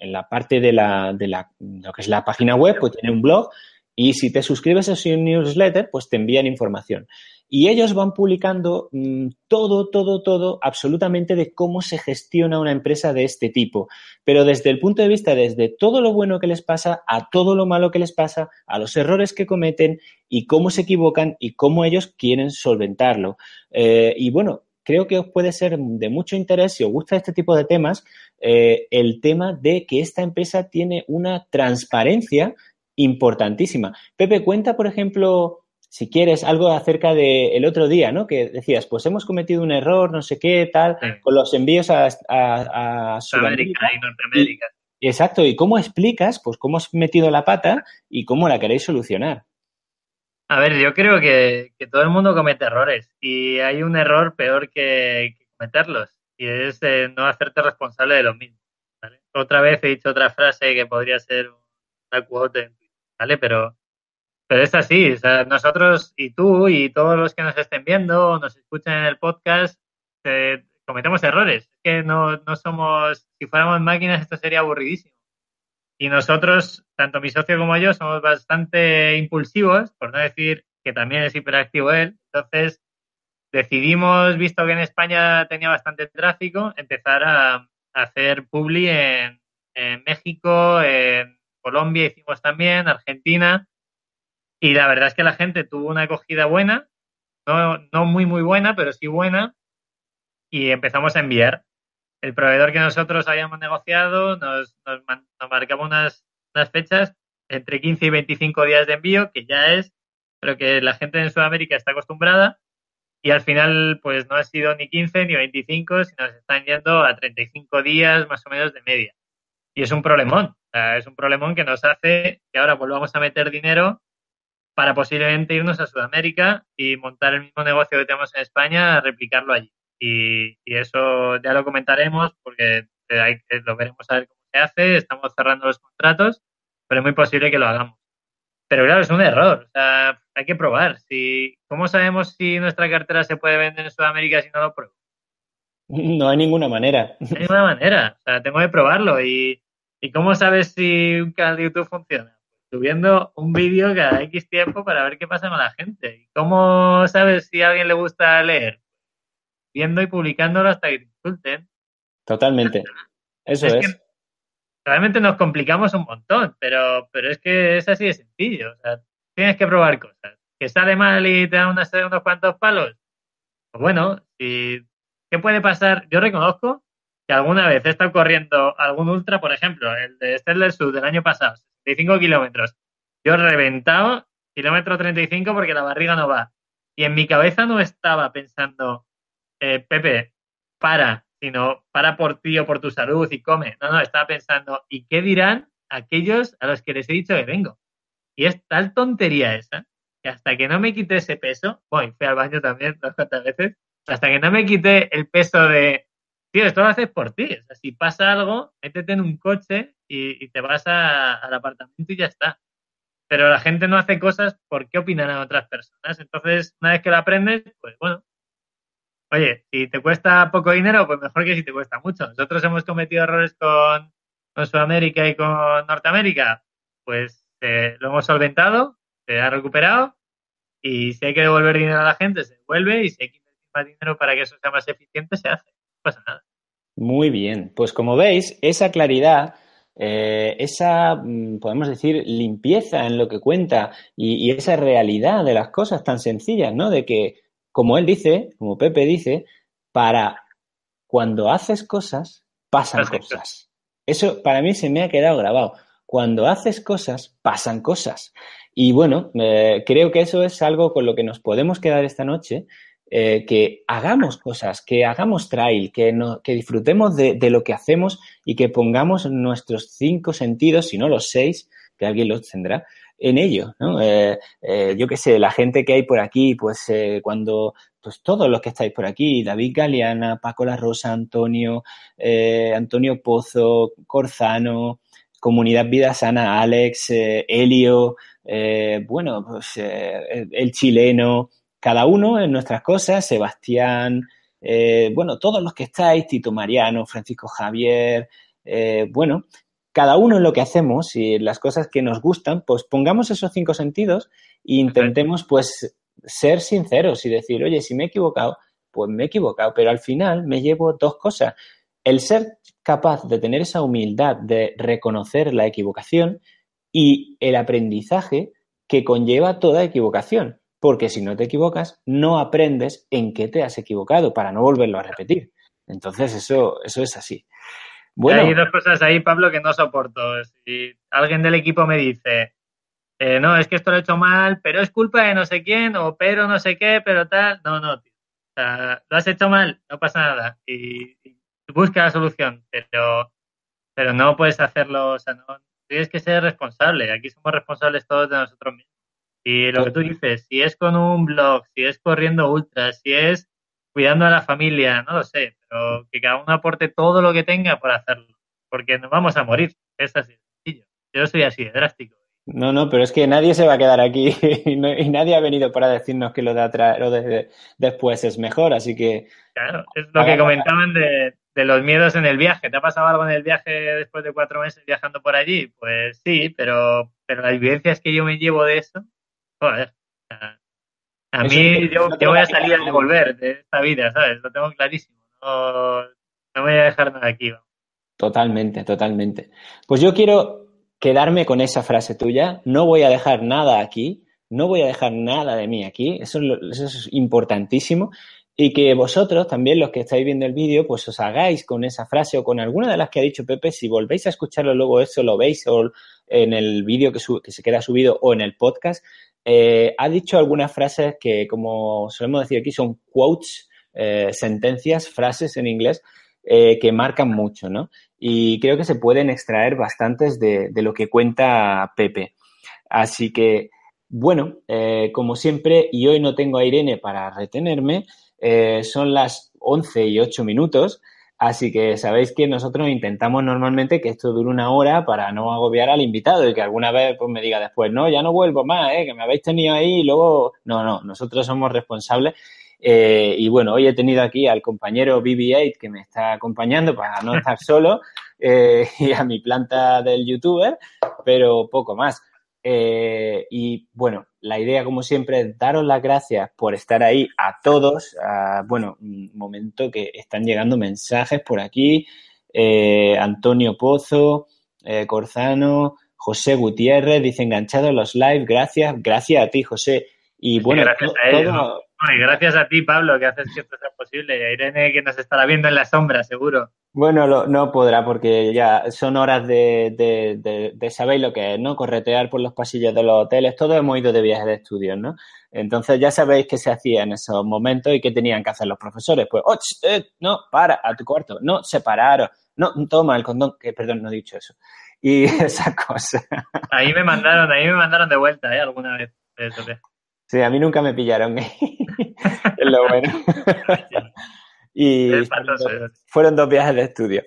la parte de, la, de la, lo que es la página web, pues tiene un blog y si te suscribes a su newsletter, pues te envían información. Y ellos van publicando mm, todo, todo, todo, absolutamente de cómo se gestiona una empresa de este tipo. Pero desde el punto de vista, desde todo lo bueno que les pasa, a todo lo malo que les pasa, a los errores que cometen y cómo se equivocan y cómo ellos quieren solventarlo. Eh, y bueno, creo que os puede ser de mucho interés, si os gusta este tipo de temas, eh, el tema de que esta empresa tiene una transparencia importantísima. Pepe, cuenta, por ejemplo, si quieres, algo acerca del otro día, ¿no? Que decías, pues hemos cometido un error, no sé qué, tal, con los envíos a, a, Sudamérica y Norteamérica. exacto, ¿y cómo explicas, pues, cómo has metido la pata y cómo la queréis solucionar? A ver, yo creo que, todo el mundo comete errores y hay un error peor que, cometerlos y es no hacerte responsable de los mismos. Otra vez he dicho otra frase que podría ser una quote, ¿vale? Pero pero es así, o sea, nosotros y tú y todos los que nos estén viendo o nos escuchen en el podcast, eh, cometemos errores. Es que no, no somos, si fuéramos máquinas esto sería aburridísimo. Y nosotros, tanto mi socio como yo, somos bastante impulsivos, por no decir que también es hiperactivo él. Entonces, decidimos, visto que en España tenía bastante tráfico, empezar a, hacer publi en, en México, en Colombia hicimos también, Argentina y la verdad es que la gente tuvo una acogida buena, no, no muy, muy buena, pero sí buena, y empezamos a enviar. El proveedor que nosotros habíamos negociado nos, nos, marcaba unas, unas fechas entre 15 y 25 días de envío, que ya es, pero que la gente en Sudamérica está acostumbrada, y al final pues no ha sido ni 15 ni 25, sino se están yendo a 35 días más o menos de media. Y es un problemón, es un problemón que nos hace que ahora volvamos a meter dinero para posiblemente irnos a Sudamérica y montar el mismo negocio que tenemos en España, replicarlo allí. Y, eso ya lo comentaremos porque hay, lo veremos a ver cómo se hace, estamos cerrando los contratos, pero es muy posible que lo hagamos. Pero claro, es un error, o sea, hay que probar. Si, ¿Cómo sabemos si nuestra cartera se puede vender en Sudamérica si no lo pruebo? No hay ninguna manera. No hay ninguna manera, o sea, tengo que probarlo. ¿Y, y cómo sabes si un canal de YouTube funciona? Subiendo un vídeo cada X tiempo para ver qué pasa con la gente. ¿Y cómo sabes si a alguien le gusta leer? Viendo y publicándolo hasta que te insulten. Totalmente. Eso es. realmente nos complicamos un montón, pero, pero es que es así de sencillo. O sea, tienes que probar cosas. ¿Que sale mal y te dan unos cuantos palos? Pues bueno, si, ¿qué puede pasar? Yo reconozco que alguna vez he estado corriendo algún ultra, por ejemplo, el de Estel del Sur del año pasado, 35 kilómetros. Yo reventado, kilómetro 35 porque la barriga no va. Y en mi cabeza no estaba pensando, eh, Pepe, para, sino para por ti o por tu salud y come. No, no, estaba pensando, ¿y qué dirán aquellos a los que les he dicho que vengo? Y es tal tontería esa, que hasta que no me quité ese peso, voy, fui al baño también dos cuantas veces, hasta que no me quité el peso de, tío, esto lo haces por ti. O sea, si pasa algo, métete en un coche y, te vas al apartamento y ya está. Pero la gente no hace cosas porque a otras personas. Entonces, una vez que lo aprendes, pues bueno. Oye, si te cuesta poco dinero, pues mejor que si te cuesta mucho. Nosotros hemos cometido errores con, Sudamérica y con Norteamérica. Pues eh, lo hemos solventado, se ha recuperado. Y si hay que devolver dinero a la gente, se devuelve. Y si hay que invertir más dinero para que eso sea más eficiente, se hace pasa nada. Muy bien, pues como veis, esa claridad, eh, esa, mm, podemos decir, limpieza en lo que cuenta y, esa realidad de las cosas tan sencillas, ¿no? De que, como él dice, como Pepe dice, para cuando haces cosas, pasan cosas. Eso para mí se me ha quedado grabado. Cuando haces cosas, pasan cosas. Y bueno, eh, creo que eso es algo con lo que nos podemos quedar esta noche eh, que hagamos cosas, que hagamos trail, que, no, que disfrutemos de, lo que hacemos y que pongamos nuestros cinco sentidos, si no los seis, que alguien los tendrá, en ello. ¿no? Eh, eh, yo qué sé, la gente que hay por aquí, pues cuando, pues todos los que estáis por aquí, David Galeana, Paco La Rosa, Antonio, Antonio Pozo, Corzano, Comunidad Vida Sana, Alex, Helio, bueno, pues el chileno, cada uno en nuestras cosas, Sebastián, eh, bueno, todos los que estáis, Tito Mariano, Francisco Javier, eh, bueno, cada uno en lo que hacemos y en las cosas que nos gustan, pues pongamos esos cinco sentidos e intentemos pues ser sinceros y decir, oye, si me he equivocado, pues me he equivocado, pero al final me llevo dos cosas. El ser capaz de tener esa humildad de reconocer la equivocación y el aprendizaje que conlleva toda equivocación, porque si no te equivocas, no aprendes en qué te has equivocado para no volverlo a repetir. Entonces, eso, eso es así. Bueno. Hay dos cosas ahí, Pablo, que no soporto. Si alguien del equipo me dice, eh, no, es que esto lo he hecho mal, pero es culpa de no sé quién, o pero no sé qué, pero tal. No, no, tío. O sea, lo has hecho mal, no pasa nada. Y, busca la solución, pero, pero no puedes hacerlo, o sea, no, tienes que ser responsable. Aquí somos responsables todos de nosotros mismos. Y lo que tú dices, si es con un blog, si es corriendo ultra, si es cuidando a la familia, no lo sé, pero que cada uno aporte todo lo que tenga por hacerlo, porque nos vamos a morir. Es así sencillo. Yo soy así, drástico. No, no, pero es que nadie se va a quedar aquí y, nadie ha venido para decirnos que lo de atrás, lo de, después es mejor, así que. Claro, es lo que comentaban de, los miedos en el viaje. ¿Te ha pasado algo en el viaje después de cuatro meses viajando por allí? Pues sí, pero, pero las vivencias que yo me llevo de eso, joder. A mí, yo, voy a salir a volver de esta vida, ¿sabes? Lo tengo clarísimo. No, no voy a dejar nada aquí. Totalmente, totalmente. Pues yo quiero quedarme con esa frase tuya, no voy a dejar nada aquí, no voy a dejar nada de mí aquí, eso, es importantísimo, y que vosotros también, los que estáis viendo el vídeo, pues os hagáis con esa frase o con alguna de las que ha dicho Pepe, si volvéis a escucharlo luego eso lo veis o en el vídeo que, que, se queda subido o en el podcast, eh, ha dicho algunas frases que, como solemos decir aquí, son quotes, eh, sentencias, frases en inglés, eh, que marcan mucho, ¿no? Y creo que se pueden extraer bastantes de, lo que cuenta Pepe. Así que, bueno, como siempre, y hoy no tengo a Irene para retenerme, son las 11 y 8 minutos. Así que sabéis que nosotros intentamos normalmente que esto dure una hora para no agobiar al invitado y que alguna vez pues, me diga después, no, ya no vuelvo más, que me habéis tenido ahí y luego, no, no, nosotros somos responsables eh, y bueno, hoy he tenido aquí al compañero BB8 que me está acompañando para no estar solo eh, y a mi planta del youtuber, pero poco más. Eh, y bueno, la idea, como siempre, es daros las gracias por estar ahí a todos. bueno, un momento que están llegando mensajes por aquí. Antonio Pozo, Corzano, José Gutiérrez, dice enganchado los live. Gracias, gracias a ti, José. Y bueno, gracias a y gracias a ti, Pablo, que haces que esto sea posible. Y a Irene, que nos estará viendo en la sombra, seguro. Bueno, no podrá porque ya son horas de, de, de, sabéis lo que es, ¿no? Corretear por los pasillos de los hoteles. Todos hemos ido de viaje de estudios, ¿no? Entonces ya sabéis qué se hacía en esos momentos y qué tenían que hacer los profesores. Pues, oh, eh, no, para, a tu cuarto. No, separaros. No, toma el condón. Que, perdón, no he dicho eso. Y esas cosas. Ahí me mandaron, ahí me mandaron de vuelta, ¿eh? Alguna vez. Sí, a mí nunca me pillaron. es lo bueno. y fueron dos, viajes de estudio.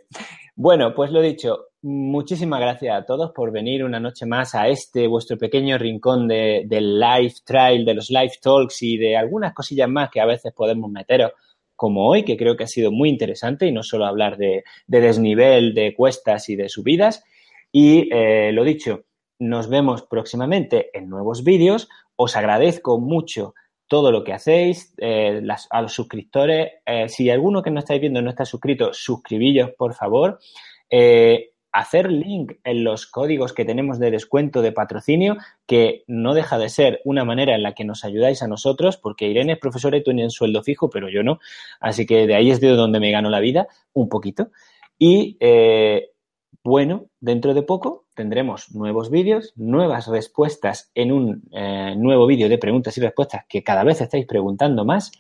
Bueno, pues lo dicho, muchísimas gracias a todos por venir una noche más a este vuestro pequeño rincón de, del live trial, de los live talks y de algunas cosillas más que a veces podemos meteros, como hoy, que creo que ha sido muy interesante y no solo hablar de, desnivel, de cuestas y de subidas. Y eh, lo dicho, nos vemos próximamente en nuevos vídeos. Os agradezco mucho todo lo que hacéis, eh, a los suscriptores. Eh, si alguno que no estáis viendo no está suscrito, suscribillos, por favor. Eh, hacer link en los códigos que tenemos de descuento de patrocinio, que no deja de ser una manera en la que nos ayudáis a nosotros, porque Irene es profesora y tiene un sueldo fijo, pero yo no. Así que de ahí es de donde me gano la vida, un poquito. Y bueno, dentro de poco tendremos nuevos vídeos, nuevas respuestas en un eh, nuevo vídeo de preguntas y respuestas que cada vez estáis preguntando más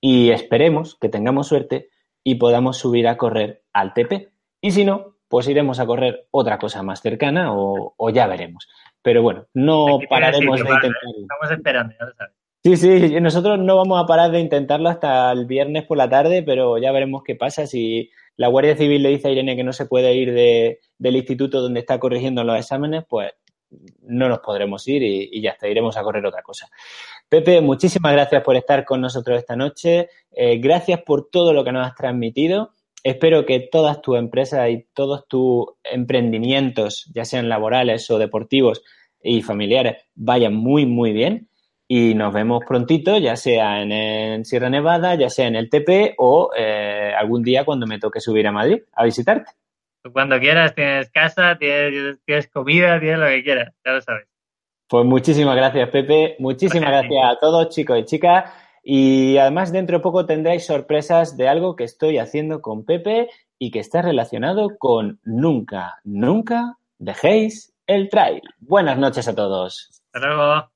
y esperemos que tengamos suerte y podamos subir a correr al TP. Y si no, pues iremos a correr otra cosa más cercana o, ya veremos. Pero bueno, no pararemos de intentarlo. Estamos esperando, ya lo sabes. Sí, sí, nosotros no vamos a parar de intentarlo hasta el viernes por la tarde, pero ya veremos qué pasa si la Guardia Civil le dice a Irene que no se puede ir del instituto donde está corrigiendo los exámenes, pues no nos podremos ir y, ya está, iremos a correr otra cosa. Pepe, muchísimas gracias por estar con nosotros esta noche. Eh, gracias por todo lo que nos has transmitido. Espero que todas tus empresas y todos tus emprendimientos, ya sean laborales o deportivos y familiares, vayan muy, muy bien. Y nos vemos prontito, ya sea en, Sierra Nevada, ya sea en el TP o eh, algún día cuando me toque subir a Madrid a visitarte. Tú cuando quieras, tienes casa, tienes, tienes comida, tienes lo que quieras, ya lo sabes. Pues muchísimas gracias, Pepe. Muchísimas gracias a todos, chicos y chicas. Y además, dentro de poco tendréis sorpresas de algo que estoy haciendo con Pepe y que está relacionado con nunca, nunca dejéis el trail. Buenas noches a todos. Hasta luego.